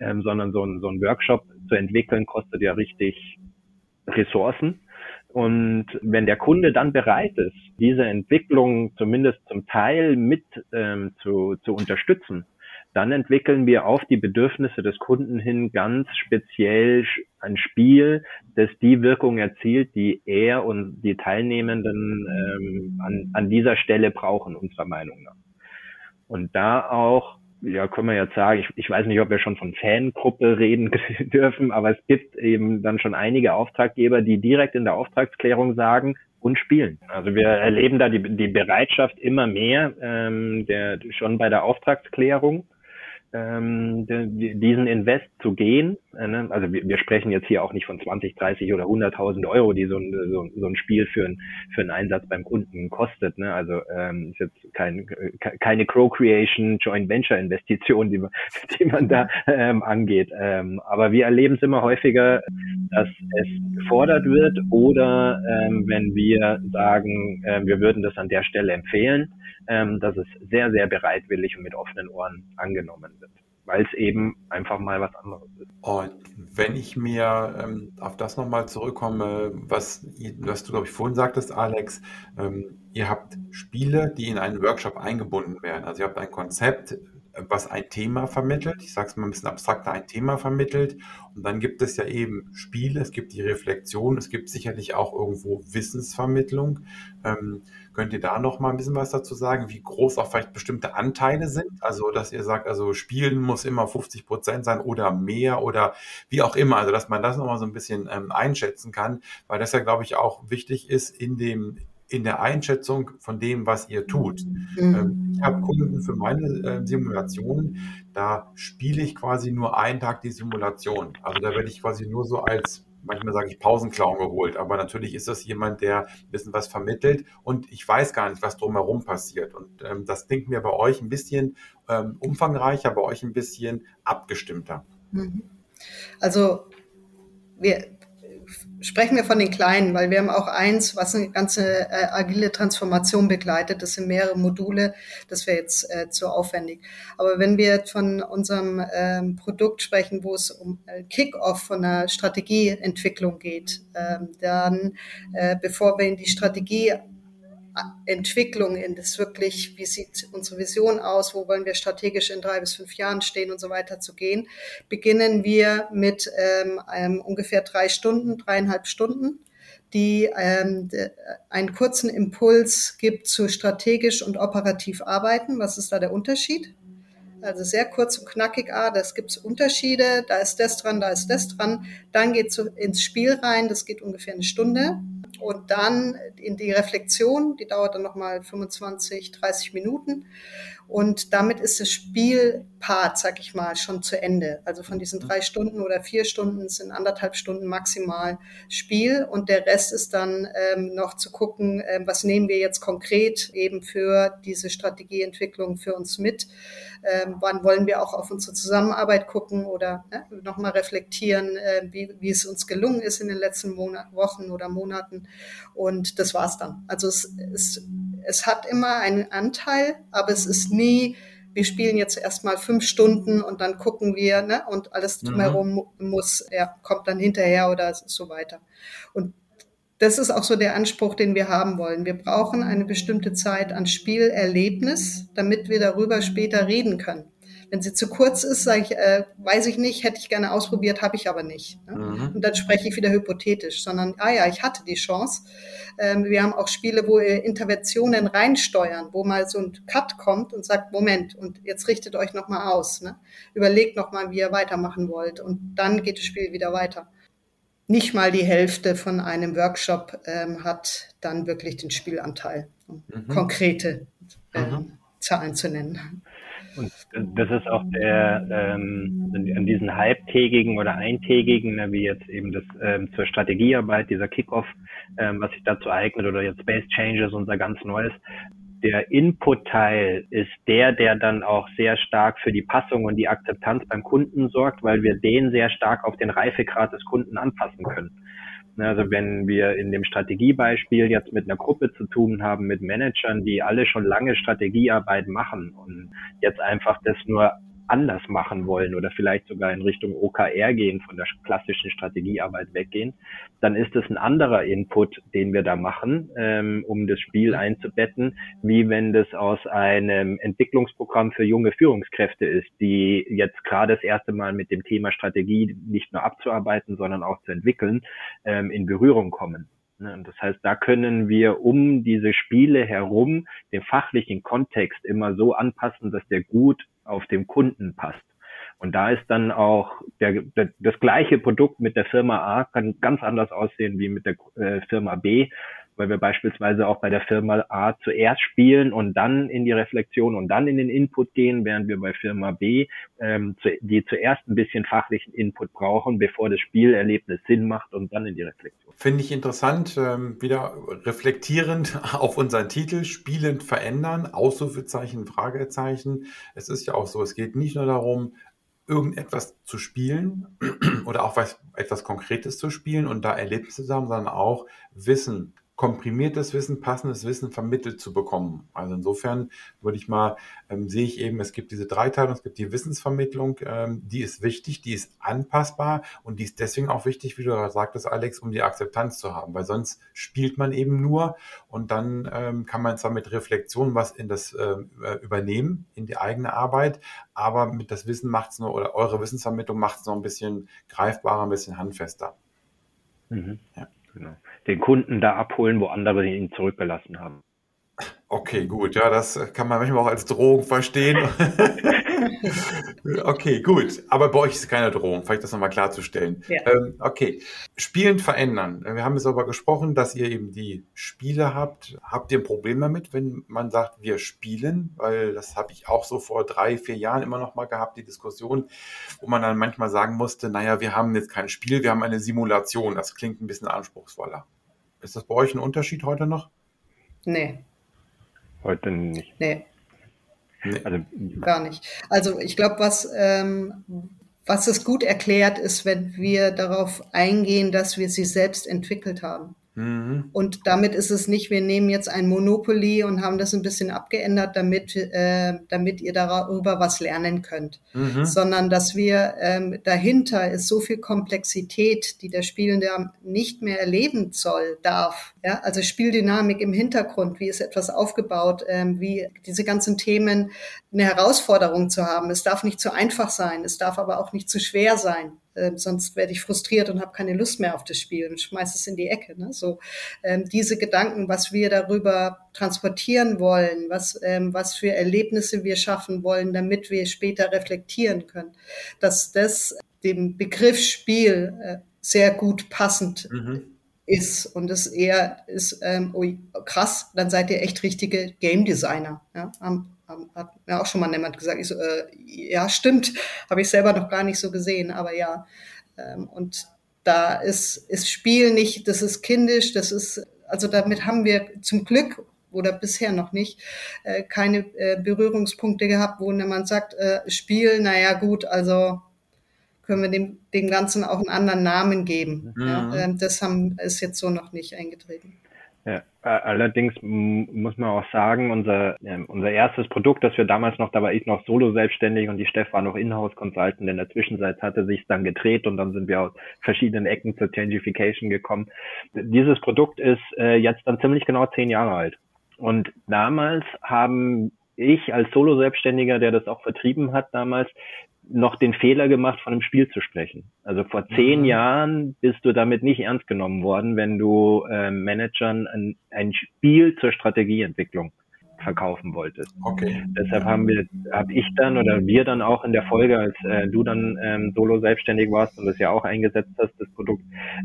ähm, sondern so ein, so ein Workshop zu entwickeln kostet ja richtig Ressourcen. Und wenn der Kunde dann bereit ist, diese Entwicklung zumindest zum Teil mit ähm, zu, zu unterstützen, dann entwickeln wir auf die Bedürfnisse des Kunden hin ganz speziell ein Spiel, das die Wirkung erzielt, die er und die Teilnehmenden ähm, an, an dieser Stelle brauchen, unserer Meinung nach. Und da auch, ja, können wir jetzt sagen, ich, ich weiß nicht, ob wir schon von Fangruppe reden dürfen, aber es gibt eben dann schon einige Auftraggeber, die direkt in der Auftragsklärung sagen, und spielen. Also wir erleben da die, die Bereitschaft immer mehr, ähm, der, schon bei der Auftragsklärung ähm, diesen Invest zu gehen. Äh, ne? Also wir, wir, sprechen jetzt hier auch nicht von 20, 30 oder 100.000 Euro, die so ein, so, so, ein Spiel für, ein, für einen Einsatz beim Kunden kostet. Ne? Also ähm, ist jetzt kein, keine Co-Creation, Joint Venture Investition, die, man, die man da ähm, angeht. Ähm, aber wir erleben es immer häufiger, dass es gefordert wird oder ähm, wenn wir sagen, äh, wir würden das an der Stelle empfehlen, ähm, dass es sehr, sehr bereitwillig und mit offenen Ohren angenommen wird, weil es eben einfach mal was anderes ist. Und wenn ich mir ähm, auf das nochmal zurückkomme, was, was du, glaube ich, vorhin sagtest, Alex, ähm, ihr habt Spiele, die in einen Workshop eingebunden werden. Also ihr habt ein Konzept, was ein Thema vermittelt. Ich sage es mal ein bisschen abstrakter, ein Thema vermittelt. Und dann gibt es ja eben Spiele, es gibt die Reflexion, es gibt sicherlich auch irgendwo Wissensvermittlung. Ähm, könnt ihr da noch mal ein bisschen was dazu sagen, wie groß auch vielleicht bestimmte Anteile sind? Also, dass ihr sagt, also Spielen muss immer 50 Prozent sein oder mehr oder wie auch immer. Also, dass man das noch mal so ein bisschen ähm, einschätzen kann, weil das ja, glaube ich, auch wichtig ist in dem in der Einschätzung von dem, was ihr tut. Mhm. Ähm, ich habe Kunden für meine äh, Simulationen, da spiele ich quasi nur einen Tag die Simulation. Also da werde ich quasi nur so als, manchmal sage ich Pausenclown geholt, aber natürlich ist das jemand, der ein bisschen was vermittelt und ich weiß gar nicht, was drumherum passiert. Und ähm, das klingt mir bei euch ein bisschen ähm, umfangreicher, bei euch ein bisschen abgestimmter. Mhm. Also wir, sprechen wir von den kleinen, weil wir haben auch eins, was eine ganze äh, agile Transformation begleitet. Das sind mehrere Module. Das wäre jetzt äh, zu aufwendig. Aber wenn wir von unserem ähm, Produkt sprechen, wo es um äh, Kick-off von einer Strategieentwicklung geht, ähm, dann, äh, bevor wir in die Strategie Entwicklung in das wirklich, wie sieht unsere Vision aus, wo wollen wir strategisch in drei bis fünf Jahren stehen und so weiter zu gehen, beginnen wir mit ähm, einem ungefähr drei Stunden, dreieinhalb Stunden, die ähm, einen kurzen Impuls gibt zu strategisch und operativ arbeiten. Was ist da der Unterschied? Also sehr kurz und knackig, ah, das gibt's Unterschiede, da ist das dran, da ist das dran. Dann geht's so ins Spiel rein, das geht ungefähr eine Stunde und dann in die Reflexion, die dauert dann nochmal 25, 30 Minuten. Und damit ist das Spielpart, sag ich mal, schon zu Ende. Also von diesen drei Stunden oder vier Stunden sind anderthalb Stunden maximal Spiel. Und der Rest ist dann ähm, noch zu gucken, äh, was nehmen wir jetzt konkret eben für diese Strategieentwicklung für uns mit. Ähm, wann wollen wir auch auf unsere Zusammenarbeit gucken oder ne, nochmal reflektieren, äh, wie, wie es uns gelungen ist in den letzten Monat, Wochen oder Monaten. Und das war's dann. Also es, es, es hat immer einen Anteil, aber es ist nie wir spielen jetzt erstmal fünf Stunden und dann gucken wir, ne, und alles mhm. drumherum mhm. muss, ja, kommt dann hinterher oder so weiter. Und das ist auch so der Anspruch, den wir haben wollen. Wir brauchen eine bestimmte Zeit an Spielerlebnis, damit wir darüber später reden können. Wenn sie zu kurz ist, sage ich, äh, weiß ich nicht, hätte ich gerne ausprobiert, habe ich aber nicht. Ne? Mhm. Und dann spreche ich wieder hypothetisch, sondern, ah ja, ich hatte die Chance. Ähm, wir haben auch Spiele, wo wir Interventionen reinsteuern, wo mal so ein Cut kommt und sagt, Moment, und jetzt richtet euch nochmal aus. Ne? Überlegt nochmal, wie ihr weitermachen wollt. Und dann geht das Spiel wieder weiter. Nicht mal die Hälfte von einem Workshop ähm, hat dann wirklich den Spielanteil, um mhm. konkrete äh, mhm. Zahlen zu nennen. Und das ist auch der, ähm, an diesen halbtägigen oder eintägigen, ne, wie jetzt eben das ähm, zur Strategiearbeit, dieser Kickoff, ähm, was sich dazu eignet, oder jetzt Space Changes, unser ganz neues. Der Input-Teil ist der, der dann auch sehr stark für die Passung und die Akzeptanz beim Kunden sorgt, weil wir den sehr stark auf den Reifegrad des Kunden anpassen können. Ne, also wenn wir in dem Strategiebeispiel jetzt mit einer Gruppe zu tun haben, mit Managern, die alle schon lange Strategiearbeit machen und jetzt einfach das nur anders machen wollen oder vielleicht sogar in Richtung OKR gehen, von der klassischen Strategiearbeit weggehen, dann ist es ein anderer Input, den wir da machen, ähm, um das Spiel einzubetten, wie wenn das aus einem Entwicklungsprogramm für junge Führungskräfte ist, die jetzt gerade das erste Mal mit dem Thema Strategie nicht nur abzuarbeiten, sondern auch zu entwickeln, ähm, in Berührung kommen. Ne, das heißt, da können wir um diese Spiele herum den fachlichen Kontext immer so anpassen, dass der gut auf dem Kunden passt. Und da ist dann auch der, der, das gleiche Produkt mit der Firma A kann ganz anders aussehen wie mit der äh, Firma B weil wir beispielsweise auch bei der Firma A zuerst spielen und dann in die Reflexion und dann in den Input gehen, während wir bei Firma B, ähm, zu, die zuerst ein bisschen fachlichen Input brauchen, bevor das Spielerlebnis Sinn macht und dann in die Reflexion. Finde ich interessant, ähm, wieder reflektierend auf unseren Titel, spielend verändern, Ausrufezeichen, Fragezeichen. Es ist ja auch so, es geht nicht nur darum, irgendetwas zu spielen oder auch was, etwas Konkretes zu spielen und da Erlebnisse zu haben, sondern auch Wissen komprimiertes Wissen, passendes Wissen vermittelt zu bekommen. Also insofern würde ich mal, ähm, sehe ich eben, es gibt diese Dreiteilung, es gibt die Wissensvermittlung, ähm, die ist wichtig, die ist anpassbar und die ist deswegen auch wichtig, wie du sagtest, Alex, um die Akzeptanz zu haben, weil sonst spielt man eben nur und dann ähm, kann man zwar mit Reflexion was in das äh, übernehmen, in die eigene Arbeit, aber mit das Wissen macht es nur, oder eure Wissensvermittlung macht es noch ein bisschen greifbarer, ein bisschen handfester. Mhm. Ja. Genau den Kunden da abholen, wo andere ihn zurückgelassen haben. Okay, gut. Ja, das kann man manchmal auch als Drohung verstehen. okay, gut. Aber bei euch ist keine Drohung, vielleicht das nochmal klarzustellen. Ja. Ähm, okay. Spielen verändern. Wir haben jetzt aber gesprochen, dass ihr eben die Spiele habt. Habt ihr ein Problem damit, wenn man sagt, wir spielen? Weil das habe ich auch so vor drei, vier Jahren immer noch mal gehabt, die Diskussion, wo man dann manchmal sagen musste, naja, wir haben jetzt kein Spiel, wir haben eine Simulation. Das klingt ein bisschen anspruchsvoller. Ist das bei euch ein Unterschied heute noch? Nee. Heute nicht. Nee. Nee. Also, Gar nicht. Also ich glaube, was, ähm, was es gut erklärt, ist, wenn wir darauf eingehen, dass wir sie selbst entwickelt haben. Mhm. Und damit ist es nicht, wir nehmen jetzt ein Monopoly und haben das ein bisschen abgeändert, damit, äh, damit ihr darüber was lernen könnt, mhm. sondern dass wir ähm, dahinter ist so viel Komplexität, die der Spielende nicht mehr erleben soll, darf. Ja, also Spieldynamik im Hintergrund, wie ist etwas aufgebaut, ähm, wie diese ganzen Themen eine Herausforderung zu haben. Es darf nicht zu einfach sein, es darf aber auch nicht zu schwer sein. Ähm, sonst werde ich frustriert und habe keine Lust mehr auf das Spiel und schmeiße es in die Ecke. Ne? So ähm, diese Gedanken, was wir darüber transportieren wollen, was ähm, was für Erlebnisse wir schaffen wollen, damit wir später reflektieren können, dass das dem Begriff Spiel äh, sehr gut passend mhm. ist und es eher ist ähm, ui, krass, dann seid ihr echt richtige Game Designer. Ja? Am, hat mir auch schon mal jemand gesagt. Ich so, äh, ja, stimmt, habe ich selber noch gar nicht so gesehen, aber ja. Ähm, und da ist, ist Spiel nicht, das ist kindisch, das ist, also damit haben wir zum Glück oder bisher noch nicht äh, keine äh, Berührungspunkte gehabt, wo jemand sagt, äh, Spiel, naja gut, also können wir dem, dem Ganzen auch einen anderen Namen geben. Mhm. Ja, äh, das haben, ist jetzt so noch nicht eingetreten. Ja, allerdings muss man auch sagen, unser, äh, unser erstes Produkt, das wir damals noch, da war ich noch solo selbstständig und die Steff war noch Inhouse-Consultant. In der Zwischenzeit hatte sich dann gedreht und dann sind wir aus verschiedenen Ecken zur Changification gekommen. Dieses Produkt ist äh, jetzt dann ziemlich genau zehn Jahre alt. Und damals haben ich als Solo-Selbstständiger, der das auch vertrieben hat damals, noch den Fehler gemacht, von einem Spiel zu sprechen. Also vor zehn mhm. Jahren bist du damit nicht ernst genommen worden, wenn du äh, Managern ein, ein Spiel zur Strategieentwicklung verkaufen wolltest. Okay. Deshalb haben wir, habe ich dann oder wir dann auch in der Folge, als äh, du dann ähm, solo selbstständig warst und das ja auch eingesetzt hast, das Produkt,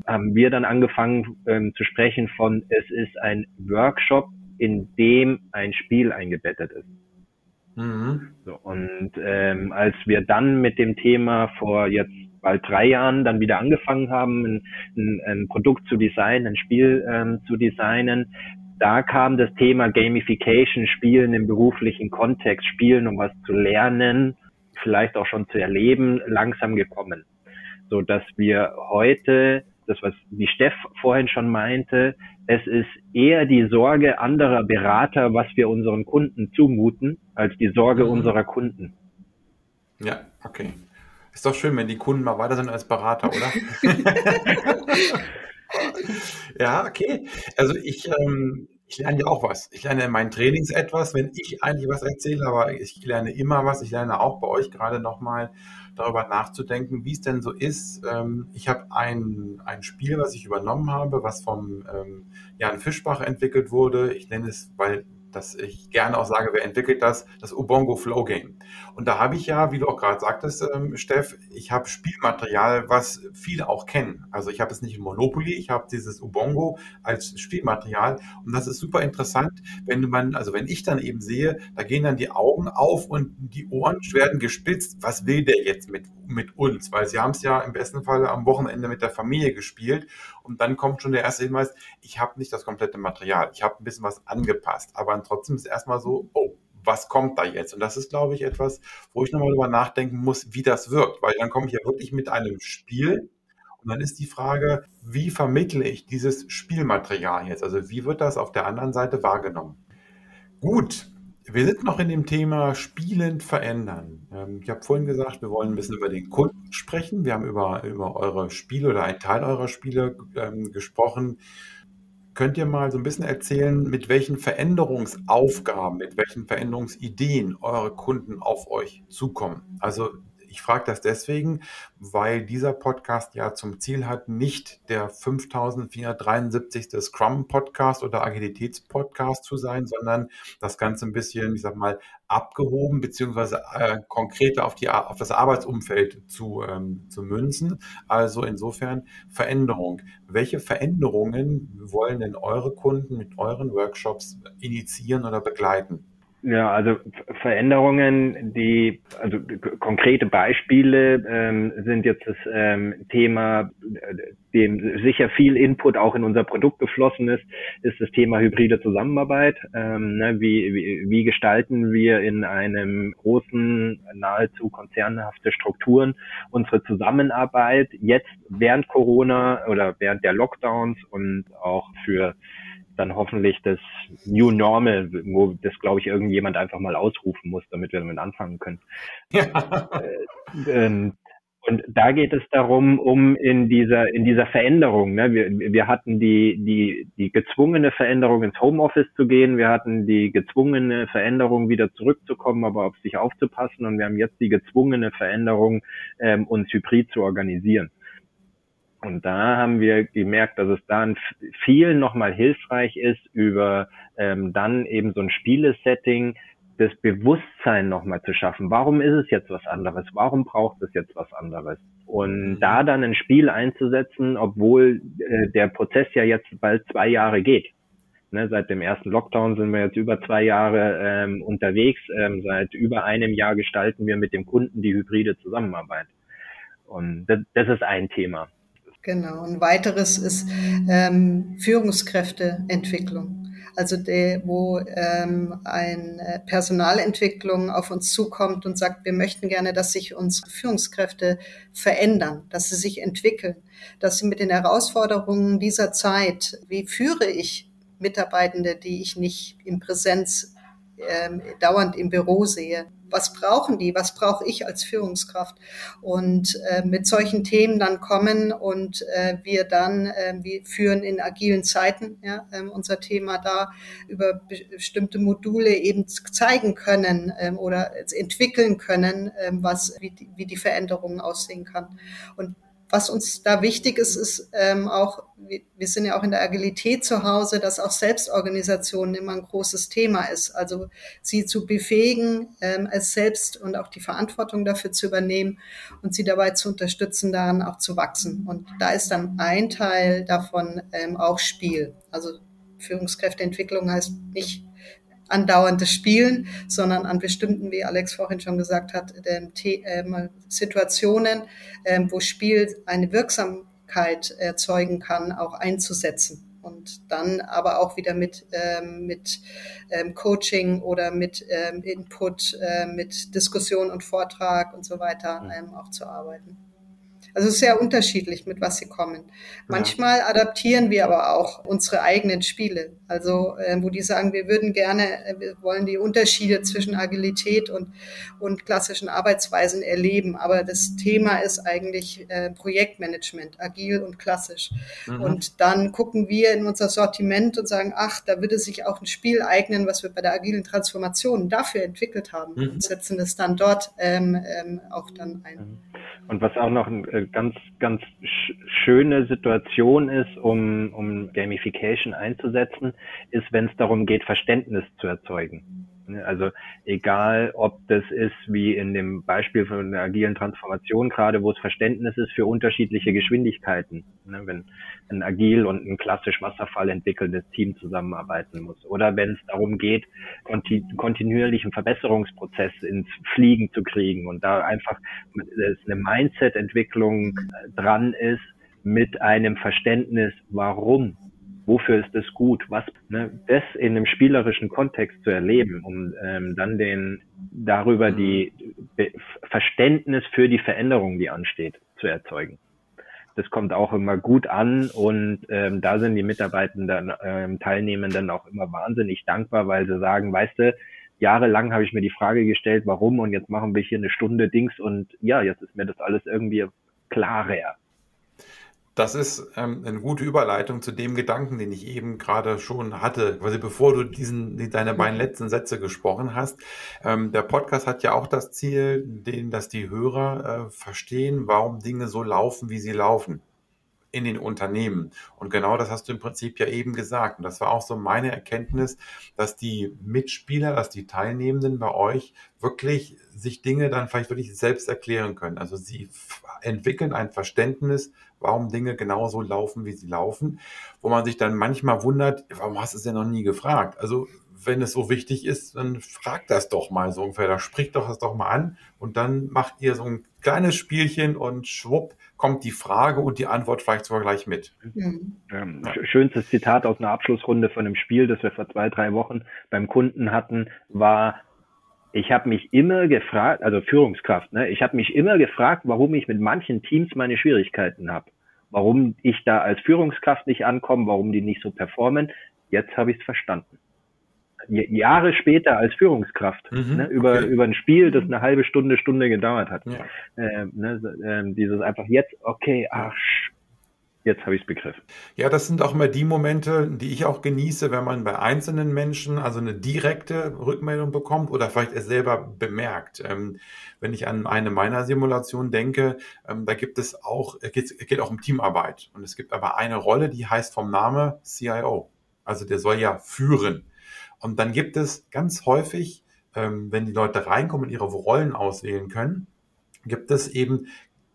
haben wir dann angefangen ähm, zu sprechen von, es ist ein Workshop, in dem ein Spiel eingebettet ist. Mhm. So, und ähm, als wir dann mit dem Thema vor jetzt bald drei Jahren dann wieder angefangen haben, ein, ein, ein Produkt zu designen, ein Spiel ähm, zu designen, da kam das Thema Gamification, Spielen im beruflichen Kontext, Spielen, um was zu lernen, vielleicht auch schon zu erleben, langsam gekommen. So dass wir heute das, was die Steff vorhin schon meinte, es ist eher die Sorge anderer Berater, was wir unseren Kunden zumuten, als die Sorge mhm. unserer Kunden. Ja, okay. Ist doch schön, wenn die Kunden mal weiter sind als Berater, oder? ja, okay. Also ich, ähm, ich lerne ja auch was. Ich lerne in meinen Trainings etwas, wenn ich eigentlich was erzähle, aber ich lerne immer was. Ich lerne auch bei euch gerade nochmal darüber nachzudenken, wie es denn so ist. Ähm, ich habe ein, ein Spiel, was ich übernommen habe, was vom ähm, Jan Fischbach entwickelt wurde. Ich nenne es, weil dass ich gerne auch sage, wer entwickelt das? Das Ubongo Flow Game. Und da habe ich ja, wie du auch gerade sagtest, ähm, Steff, ich habe Spielmaterial, was viele auch kennen. Also ich habe es nicht in Monopoly, ich habe dieses Ubongo als Spielmaterial und das ist super interessant, wenn man, also wenn ich dann eben sehe, da gehen dann die Augen auf und die Ohren werden gespitzt. Was will der jetzt mit, mit uns? Weil sie haben es ja im besten Fall am Wochenende mit der Familie gespielt und dann kommt schon der erste Hinweis, ich habe nicht das komplette Material, ich habe ein bisschen was angepasst, aber trotzdem ist erstmal so, oh, was kommt da jetzt? Und das ist, glaube ich, etwas, wo ich nochmal drüber nachdenken muss, wie das wirkt, weil dann komme ich ja wirklich mit einem Spiel und dann ist die Frage, wie vermittle ich dieses Spielmaterial jetzt? Also wie wird das auf der anderen Seite wahrgenommen? Gut, wir sind noch in dem Thema Spielend verändern. Ähm, ich habe vorhin gesagt, wir wollen ein bisschen über den Kunden sprechen. Wir haben über, über eure Spiele oder einen Teil eurer Spiele ähm, gesprochen. Könnt ihr mal so ein bisschen erzählen, mit welchen Veränderungsaufgaben, mit welchen Veränderungsideen eure Kunden auf euch zukommen? Also ich frage das deswegen, weil dieser Podcast ja zum Ziel hat, nicht der 5473. Scrum-Podcast oder Agilitäts-Podcast zu sein, sondern das Ganze ein bisschen, ich sag mal, abgehoben beziehungsweise äh, konkreter auf, die, auf das Arbeitsumfeld zu, ähm, zu münzen. Also insofern Veränderung. Welche Veränderungen wollen denn eure Kunden mit euren Workshops initiieren oder begleiten? Ja, also Veränderungen, die, also konkrete Beispiele ähm, sind jetzt das ähm, Thema, dem sicher viel Input auch in unser Produkt geflossen ist, ist das Thema hybride Zusammenarbeit. Ähm, ne, wie, wie, wie gestalten wir in einem großen, nahezu konzernhafte Strukturen unsere Zusammenarbeit jetzt während Corona oder während der Lockdowns und auch für dann hoffentlich das New Normal, wo das, glaube ich, irgendjemand einfach mal ausrufen muss, damit wir damit anfangen können. Ja. Äh, ähm, und da geht es darum, um in dieser, in dieser Veränderung, ne? wir, wir hatten die, die, die gezwungene Veränderung ins Homeoffice zu gehen, wir hatten die gezwungene Veränderung wieder zurückzukommen, aber auf sich aufzupassen und wir haben jetzt die gezwungene Veränderung, ähm, uns hybrid zu organisieren. Und da haben wir gemerkt, dass es dann vielen nochmal hilfreich ist, über ähm, dann eben so ein Spielesetting das Bewusstsein nochmal zu schaffen. Warum ist es jetzt was anderes? Warum braucht es jetzt was anderes? Und mhm. da dann ein Spiel einzusetzen, obwohl äh, der Prozess ja jetzt bald zwei Jahre geht. Ne, seit dem ersten Lockdown sind wir jetzt über zwei Jahre ähm, unterwegs. Ähm, seit über einem Jahr gestalten wir mit dem Kunden die hybride Zusammenarbeit. Und das, das ist ein Thema. Genau. Ein weiteres ist ähm, Führungskräfteentwicklung. Also der, wo ähm, eine Personalentwicklung auf uns zukommt und sagt, wir möchten gerne, dass sich unsere Führungskräfte verändern, dass sie sich entwickeln, dass sie mit den Herausforderungen dieser Zeit, wie führe ich Mitarbeitende, die ich nicht in Präsenz ähm, dauernd im Büro sehe. Was brauchen die? Was brauche ich als Führungskraft? Und äh, mit solchen Themen dann kommen und äh, wir dann, äh, wir führen in agilen Zeiten ja, äh, unser Thema da über bestimmte Module eben zeigen können äh, oder entwickeln können, äh, was, wie die, wie die Veränderungen aussehen kann. Und was uns da wichtig ist, ist ähm, auch, wir sind ja auch in der Agilität zu Hause, dass auch Selbstorganisation immer ein großes Thema ist. Also sie zu befähigen, ähm, als selbst und auch die Verantwortung dafür zu übernehmen und sie dabei zu unterstützen, daran auch zu wachsen. Und da ist dann ein Teil davon ähm, auch Spiel. Also Führungskräfteentwicklung heißt nicht andauerndes Spielen, sondern an bestimmten, wie Alex vorhin schon gesagt hat, ähm, äh, Situationen, äh, wo Spiel eine Wirksamkeit erzeugen kann, auch einzusetzen. Und dann aber auch wieder mit, ähm, mit ähm, Coaching oder mit ähm, Input, äh, mit Diskussion und Vortrag und so weiter ähm, auch zu arbeiten. Also sehr unterschiedlich, mit was sie kommen. Manchmal ja. adaptieren wir aber auch unsere eigenen Spiele. Also äh, wo die sagen, wir würden gerne, äh, wir wollen die Unterschiede zwischen Agilität und, und klassischen Arbeitsweisen erleben. Aber das Thema ist eigentlich äh, Projektmanagement, agil und klassisch. Mhm. Und dann gucken wir in unser Sortiment und sagen, ach, da würde sich auch ein Spiel eignen, was wir bei der agilen Transformation dafür entwickelt haben mhm. und setzen es dann dort ähm, ähm, auch dann ein. Mhm. Und was auch noch eine äh, ganz, ganz schöne Situation ist, um, um Gamification einzusetzen, ist, wenn es darum geht, Verständnis zu erzeugen. Ne, also egal, ob das ist wie in dem Beispiel von der agilen Transformation gerade, wo es Verständnis ist für unterschiedliche Geschwindigkeiten, ne, wenn ein agil und ein klassisch Wasserfall entwickelndes Team zusammenarbeiten muss. Oder wenn es darum geht, kontinuierlichen Verbesserungsprozess ins Fliegen zu kriegen und da einfach eine Mindset-Entwicklung dran ist mit einem Verständnis, warum wofür ist es gut, was, ne, das in einem spielerischen Kontext zu erleben, um ähm, dann den darüber die Be Verständnis für die Veränderung, die ansteht, zu erzeugen. Das kommt auch immer gut an und ähm, da sind die Mitarbeitenden, ähm, Teilnehmenden auch immer wahnsinnig dankbar, weil sie sagen, weißt du, jahrelang habe ich mir die Frage gestellt, warum und jetzt machen wir hier eine Stunde Dings und ja, jetzt ist mir das alles irgendwie klarer. Das ist ähm, eine gute Überleitung zu dem Gedanken, den ich eben gerade schon hatte, quasi bevor du diesen, die, deine beiden letzten Sätze gesprochen hast. Ähm, der Podcast hat ja auch das Ziel, den, dass die Hörer äh, verstehen, warum Dinge so laufen, wie sie laufen in den Unternehmen. Und genau das hast du im Prinzip ja eben gesagt. Und das war auch so meine Erkenntnis, dass die Mitspieler, dass die Teilnehmenden bei euch wirklich sich Dinge dann vielleicht wirklich selbst erklären können. Also sie entwickeln ein Verständnis, warum Dinge genauso laufen, wie sie laufen, wo man sich dann manchmal wundert, warum hast du es denn noch nie gefragt? Also wenn es so wichtig ist, dann fragt das doch mal so ungefähr. Da spricht doch das doch mal an und dann macht ihr so ein kleines Spielchen und schwupp kommt die Frage und die Antwort vielleicht sogar gleich mit. Mhm. Ähm, schönstes Zitat aus einer Abschlussrunde von einem Spiel, das wir vor zwei, drei Wochen beim Kunden hatten, war, ich habe mich immer gefragt, also Führungskraft, ne, ich habe mich immer gefragt, warum ich mit manchen Teams meine Schwierigkeiten habe. Warum ich da als Führungskraft nicht ankomme, warum die nicht so performen. Jetzt habe ich es verstanden. Jahre später als Führungskraft mhm, ne, über okay. über ein Spiel, das eine halbe Stunde Stunde gedauert hat. Ja. Ähm, ne, ähm, dieses einfach jetzt okay, ach Jetzt habe ich es begriffen. Ja, das sind auch immer die Momente, die ich auch genieße, wenn man bei einzelnen Menschen also eine direkte Rückmeldung bekommt oder vielleicht es selber bemerkt. Ähm, wenn ich an eine meiner Simulationen denke, ähm, da gibt es auch, es geht, es geht auch um Teamarbeit. Und es gibt aber eine Rolle, die heißt vom Name CIO. Also der soll ja führen. Und dann gibt es ganz häufig, ähm, wenn die Leute reinkommen und ihre Rollen auswählen können, gibt es eben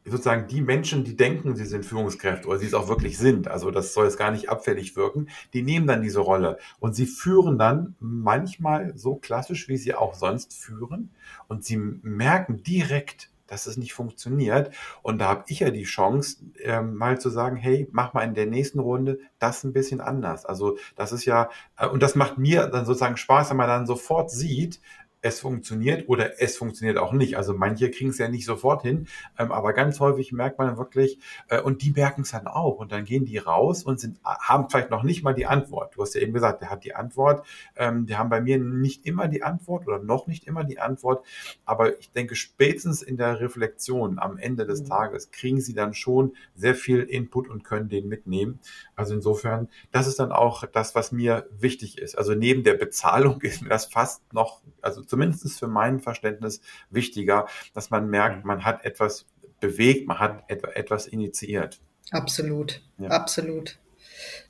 sozusagen die Menschen, die denken, sie sind Führungskräfte oder sie es auch wirklich sind, also das soll jetzt gar nicht abfällig wirken, die nehmen dann diese Rolle und sie führen dann manchmal so klassisch, wie sie auch sonst führen und sie merken direkt, dass es nicht funktioniert. Und da habe ich ja die Chance, ähm, mal zu sagen, hey, mach mal in der nächsten Runde das ein bisschen anders. Also das ist ja, äh, und das macht mir dann sozusagen Spaß, wenn man dann sofort sieht, es funktioniert oder es funktioniert auch nicht. Also manche kriegen es ja nicht sofort hin, ähm, aber ganz häufig merkt man wirklich, äh, und die merken es dann auch. Und dann gehen die raus und sind, haben vielleicht noch nicht mal die Antwort. Du hast ja eben gesagt, der hat die Antwort. Ähm, die haben bei mir nicht immer die Antwort oder noch nicht immer die Antwort. Aber ich denke, spätestens in der Reflexion am Ende des mhm. Tages kriegen sie dann schon sehr viel Input und können den mitnehmen. Also insofern, das ist dann auch das, was mir wichtig ist. Also neben der Bezahlung ist mir das fast noch, also zumindest für mein Verständnis wichtiger, dass man merkt, mhm. man hat etwas bewegt, man hat etwas initiiert. Absolut, ja. absolut.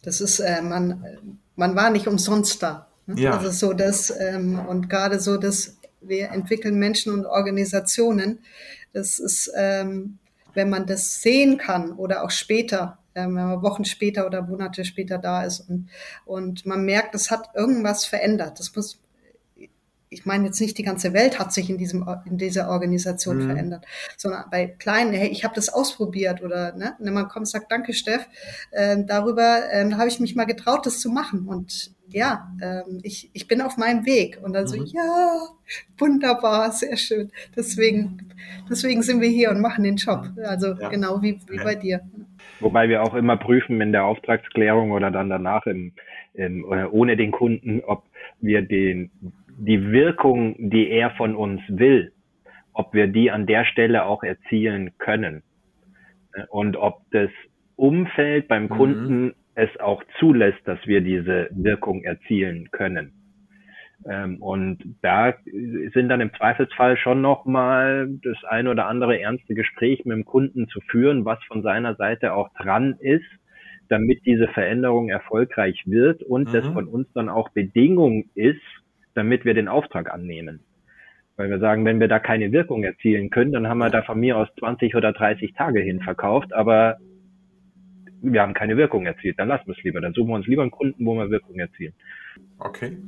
Das ist, äh, man, man war nicht umsonst da. Ne? Ja. Also so das, ähm, und gerade so, dass wir entwickeln Menschen und Organisationen, das ist, ähm, wenn man das sehen kann oder auch später, äh, wenn man Wochen später oder Monate später da ist und, und man merkt, es hat irgendwas verändert. Das muss, ich meine jetzt nicht die ganze Welt hat sich in diesem in dieser Organisation mhm. verändert, sondern bei kleinen, hey, ich habe das ausprobiert oder ne, wenn man kommt sagt, danke Steff, äh, darüber äh, habe ich mich mal getraut, das zu machen und ja, ähm, ich, ich bin auf meinem Weg und dann mhm. so, ja, wunderbar, sehr schön. Deswegen, deswegen sind wir hier und machen den Job. Also ja. genau wie, wie bei dir. Wobei wir auch immer prüfen in der Auftragsklärung oder dann danach im, im, ohne den Kunden, ob wir den die Wirkung, die er von uns will, ob wir die an der Stelle auch erzielen können. Und ob das Umfeld beim mhm. Kunden mhm. es auch zulässt, dass wir diese Wirkung erzielen können. Ähm, und da sind dann im Zweifelsfall schon nochmal das ein oder andere ernste Gespräch mit dem Kunden zu führen, was von seiner Seite auch dran ist, damit diese Veränderung erfolgreich wird und mhm. das von uns dann auch Bedingung ist, damit wir den Auftrag annehmen. Weil wir sagen, wenn wir da keine Wirkung erzielen können, dann haben wir da von mir aus 20 oder 30 Tage hin verkauft, aber wir haben keine Wirkung erzielt. Dann lassen wir es lieber. Dann suchen wir uns lieber einen Kunden, wo wir Wirkung erzielen. Okay.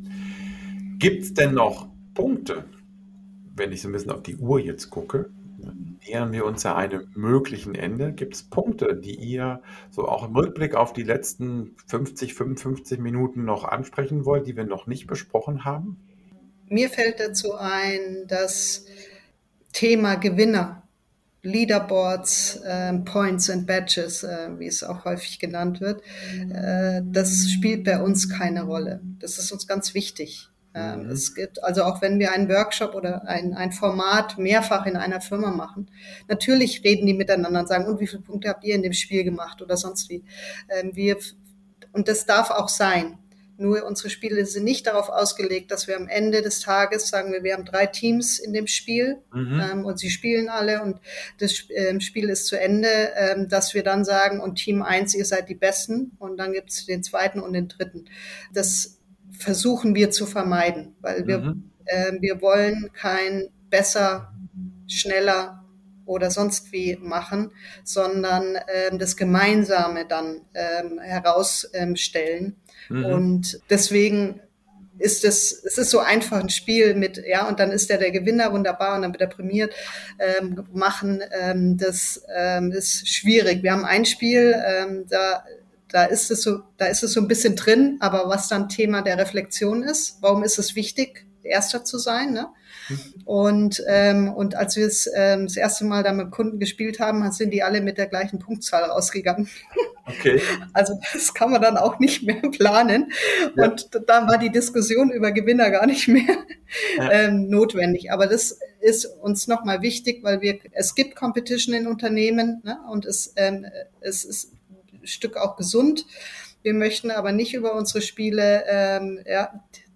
Gibt es denn noch Punkte, wenn ich so ein bisschen auf die Uhr jetzt gucke, nähern wir uns ja einem möglichen Ende. Gibt es Punkte, die ihr so auch im Rückblick auf die letzten 50, 55 Minuten noch ansprechen wollt, die wir noch nicht besprochen haben? Mir fällt dazu ein, das Thema Gewinner, Leaderboards, äh, Points and Badges, äh, wie es auch häufig genannt wird, äh, das spielt bei uns keine Rolle. Das ist uns ganz wichtig. Ähm, mhm. Es gibt, also auch wenn wir einen Workshop oder ein, ein Format mehrfach in einer Firma machen, natürlich reden die miteinander und sagen, und wie viele Punkte habt ihr in dem Spiel gemacht oder sonst wie. Ähm, wir, und das darf auch sein. Nur unsere Spiele sind nicht darauf ausgelegt, dass wir am Ende des Tages sagen wir, wir haben drei Teams in dem Spiel mhm. ähm, und sie spielen alle und das ähm, Spiel ist zu Ende, ähm, dass wir dann sagen, und Team eins ihr seid die Besten und dann gibt's den zweiten und den dritten. Das versuchen wir zu vermeiden, weil wir, mhm. äh, wir wollen kein besser, schneller oder sonst wie machen, sondern äh, das Gemeinsame dann ähm, herausstellen. Mhm. Und deswegen ist es, es ist so einfach ein Spiel mit, ja, und dann ist der der Gewinner wunderbar und dann wird er prämiert. Ähm, machen, ähm, das ähm, ist schwierig. Wir haben ein Spiel, ähm, da da ist es so, da ist es so ein bisschen drin, aber was dann Thema der Reflexion ist, warum ist es wichtig, Erster zu sein, ne? Und, ähm, und als wir es ähm, das erste Mal da mit Kunden gespielt haben, sind die alle mit der gleichen Punktzahl rausgegangen. Okay. Also das kann man dann auch nicht mehr planen. Ja. Und dann war die Diskussion über Gewinner gar nicht mehr ja. ähm, notwendig. Aber das ist uns nochmal wichtig, weil wir es gibt Competition in Unternehmen ne? und es, ähm, es ist Stück auch gesund. Wir möchten aber nicht über unsere Spiele, ähm, ja,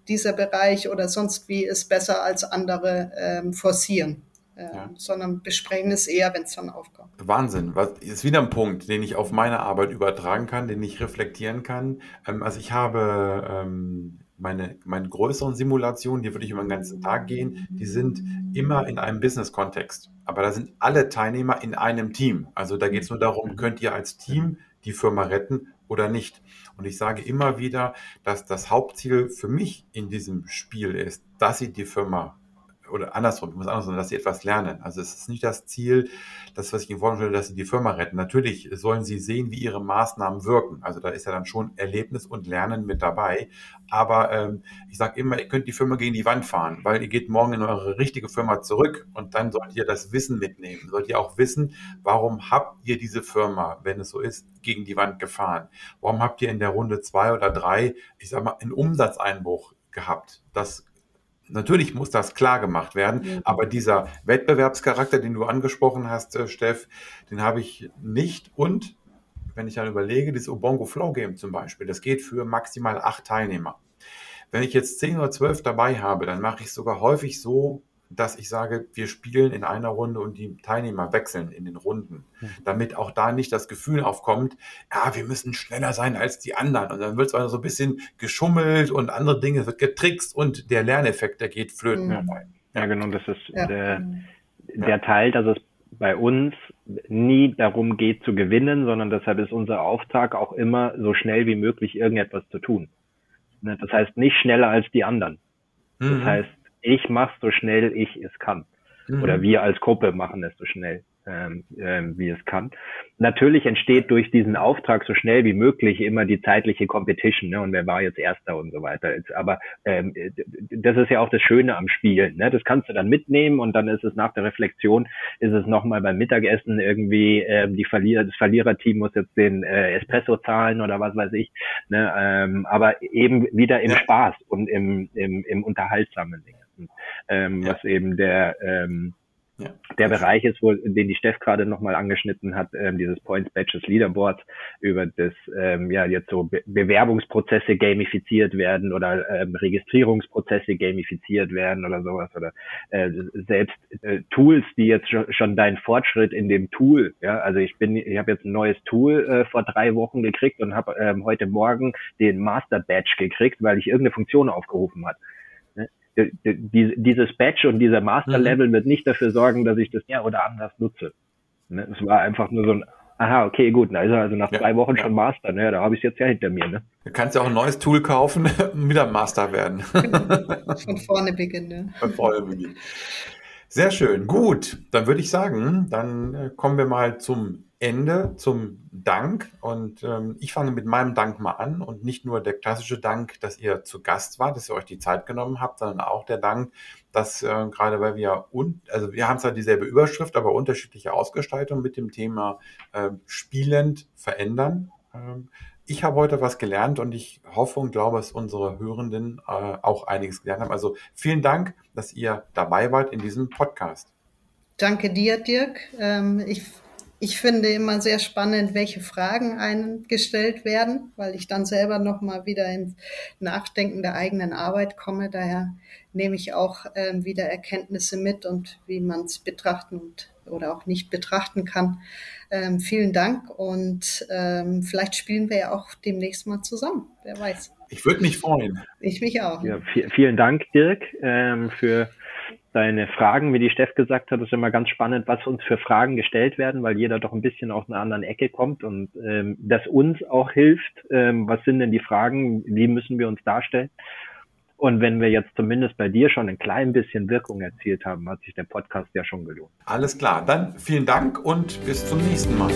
dieser Bereich oder sonst wie ist besser als andere ähm, forcieren. Äh, ja. sondern besprechen es eher, wenn es dann aufkommt. Wahnsinn. Was, ist wieder ein Punkt, den ich auf meine Arbeit übertragen kann, den ich reflektieren kann. Ähm, also ich habe ähm, meine, meine größeren Simulationen, die würde ich über den ganzen Tag gehen, die sind immer in einem Business-Kontext. Aber da sind alle Teilnehmer in einem Team. Also da geht es nur darum, könnt ihr als Team die Firma retten oder nicht. Und ich sage immer wieder, dass das Hauptziel für mich in diesem Spiel ist, dass sie die Firma oder andersrum, ich muss andersrum, dass sie etwas lernen. Also es ist nicht das Ziel, das, was ich Ihnen vorstelle, dass sie die Firma retten. Natürlich sollen sie sehen, wie ihre Maßnahmen wirken. Also da ist ja dann schon Erlebnis und Lernen mit dabei. Aber ähm, ich sage immer, ihr könnt die Firma gegen die Wand fahren, weil ihr geht morgen in eure richtige Firma zurück und dann sollt ihr das Wissen mitnehmen. Sollt ihr auch wissen, warum habt ihr diese Firma, wenn es so ist, gegen die Wand gefahren? Warum habt ihr in der Runde zwei oder drei, ich sag mal, einen Umsatzeinbruch gehabt? Das Natürlich muss das klar gemacht werden, mhm. aber dieser Wettbewerbscharakter, den du angesprochen hast, äh, Steff, den habe ich nicht. Und wenn ich dann überlege, das Ubongo Flow Game zum Beispiel, das geht für maximal acht Teilnehmer. Wenn ich jetzt zehn oder zwölf dabei habe, dann mache ich es sogar häufig so, dass ich sage, wir spielen in einer Runde und die Teilnehmer wechseln in den Runden, hm. damit auch da nicht das Gefühl aufkommt, ja, wir müssen schneller sein als die anderen. Und dann wird es also so ein bisschen geschummelt und andere Dinge, wird getrickst und der Lerneffekt, der geht flöten ja. dabei. Ja, genau, das ist ja. der, der Teil, dass es bei uns nie darum geht zu gewinnen, sondern deshalb ist unser Auftrag auch immer so schnell wie möglich irgendetwas zu tun. Ne, das heißt nicht schneller als die anderen. Das mhm. heißt, ich mache so schnell ich es kann. Mhm. Oder wir als Gruppe machen es so schnell ähm, ähm, wie es kann. Natürlich entsteht durch diesen Auftrag so schnell wie möglich immer die zeitliche Competition, ne? Und wer war jetzt Erster und so weiter. Aber ähm, das ist ja auch das Schöne am Spielen. Ne? Das kannst du dann mitnehmen und dann ist es nach der Reflexion, ist es nochmal beim Mittagessen irgendwie, ähm, die Verlierer, das Verliererteam muss jetzt den äh, Espresso zahlen oder was weiß ich. Ne? Ähm, aber eben wieder im. Spaß und im, im, im unterhaltsamen Ding. Ähm, ja. Was eben der ähm, ja. Der Bereich ist wohl, den die Steff gerade nochmal angeschnitten hat, ähm, dieses Points Badges Leaderboards, über das ähm, ja jetzt so Be Bewerbungsprozesse gamifiziert werden oder ähm, Registrierungsprozesse gamifiziert werden oder sowas oder äh, selbst äh, Tools, die jetzt schon, schon deinen Fortschritt in dem Tool, ja, also ich bin, ich habe jetzt ein neues Tool äh, vor drei Wochen gekriegt und habe ähm, heute Morgen den Master Badge gekriegt, weil ich irgendeine Funktion aufgerufen hat die, dieses Badge und dieser Master-Level mhm. wird nicht dafür sorgen, dass ich das ja oder anders nutze. Ne? Es war einfach nur so ein, aha, okay, gut, na ist er also nach ja, drei Wochen schon Master, ne? Da habe ich es jetzt ja hinter mir, ne? Du kannst ja auch ein neues Tool kaufen und wieder Master werden. Von vorne beginnen. Ne? Von vorne beginnen. Sehr schön, gut. Dann würde ich sagen, dann äh, kommen wir mal zum Ende, zum Dank. Und ähm, ich fange mit meinem Dank mal an. Und nicht nur der klassische Dank, dass ihr zu Gast wart, dass ihr euch die Zeit genommen habt, sondern auch der Dank, dass äh, gerade weil wir, un also wir haben zwar dieselbe Überschrift, aber unterschiedliche Ausgestaltung mit dem Thema äh, spielend verändern. Ähm, ich habe heute was gelernt und ich hoffe und glaube, dass unsere Hörenden äh, auch einiges gelernt haben. Also vielen Dank, dass ihr dabei wart in diesem Podcast. Danke dir, Dirk. Ähm, ich, ich finde immer sehr spannend, welche Fragen einem gestellt werden, weil ich dann selber nochmal wieder ins Nachdenken der eigenen Arbeit komme. Daher nehme ich auch ähm, wieder Erkenntnisse mit und wie man es betrachten und, oder auch nicht betrachten kann. Ähm, vielen Dank und ähm, vielleicht spielen wir ja auch demnächst mal zusammen. Wer weiß. Ich würde mich freuen. Ich mich auch. Ja, vielen Dank, Dirk, ähm, für deine Fragen. Wie die Steff gesagt hat, ist immer ganz spannend, was uns für Fragen gestellt werden, weil jeder doch ein bisschen aus einer anderen Ecke kommt und ähm, das uns auch hilft. Ähm, was sind denn die Fragen? Wie müssen wir uns darstellen? Und wenn wir jetzt zumindest bei dir schon ein klein bisschen Wirkung erzielt haben, hat sich der Podcast ja schon gelohnt. Alles klar, dann vielen Dank und bis zum nächsten Mal.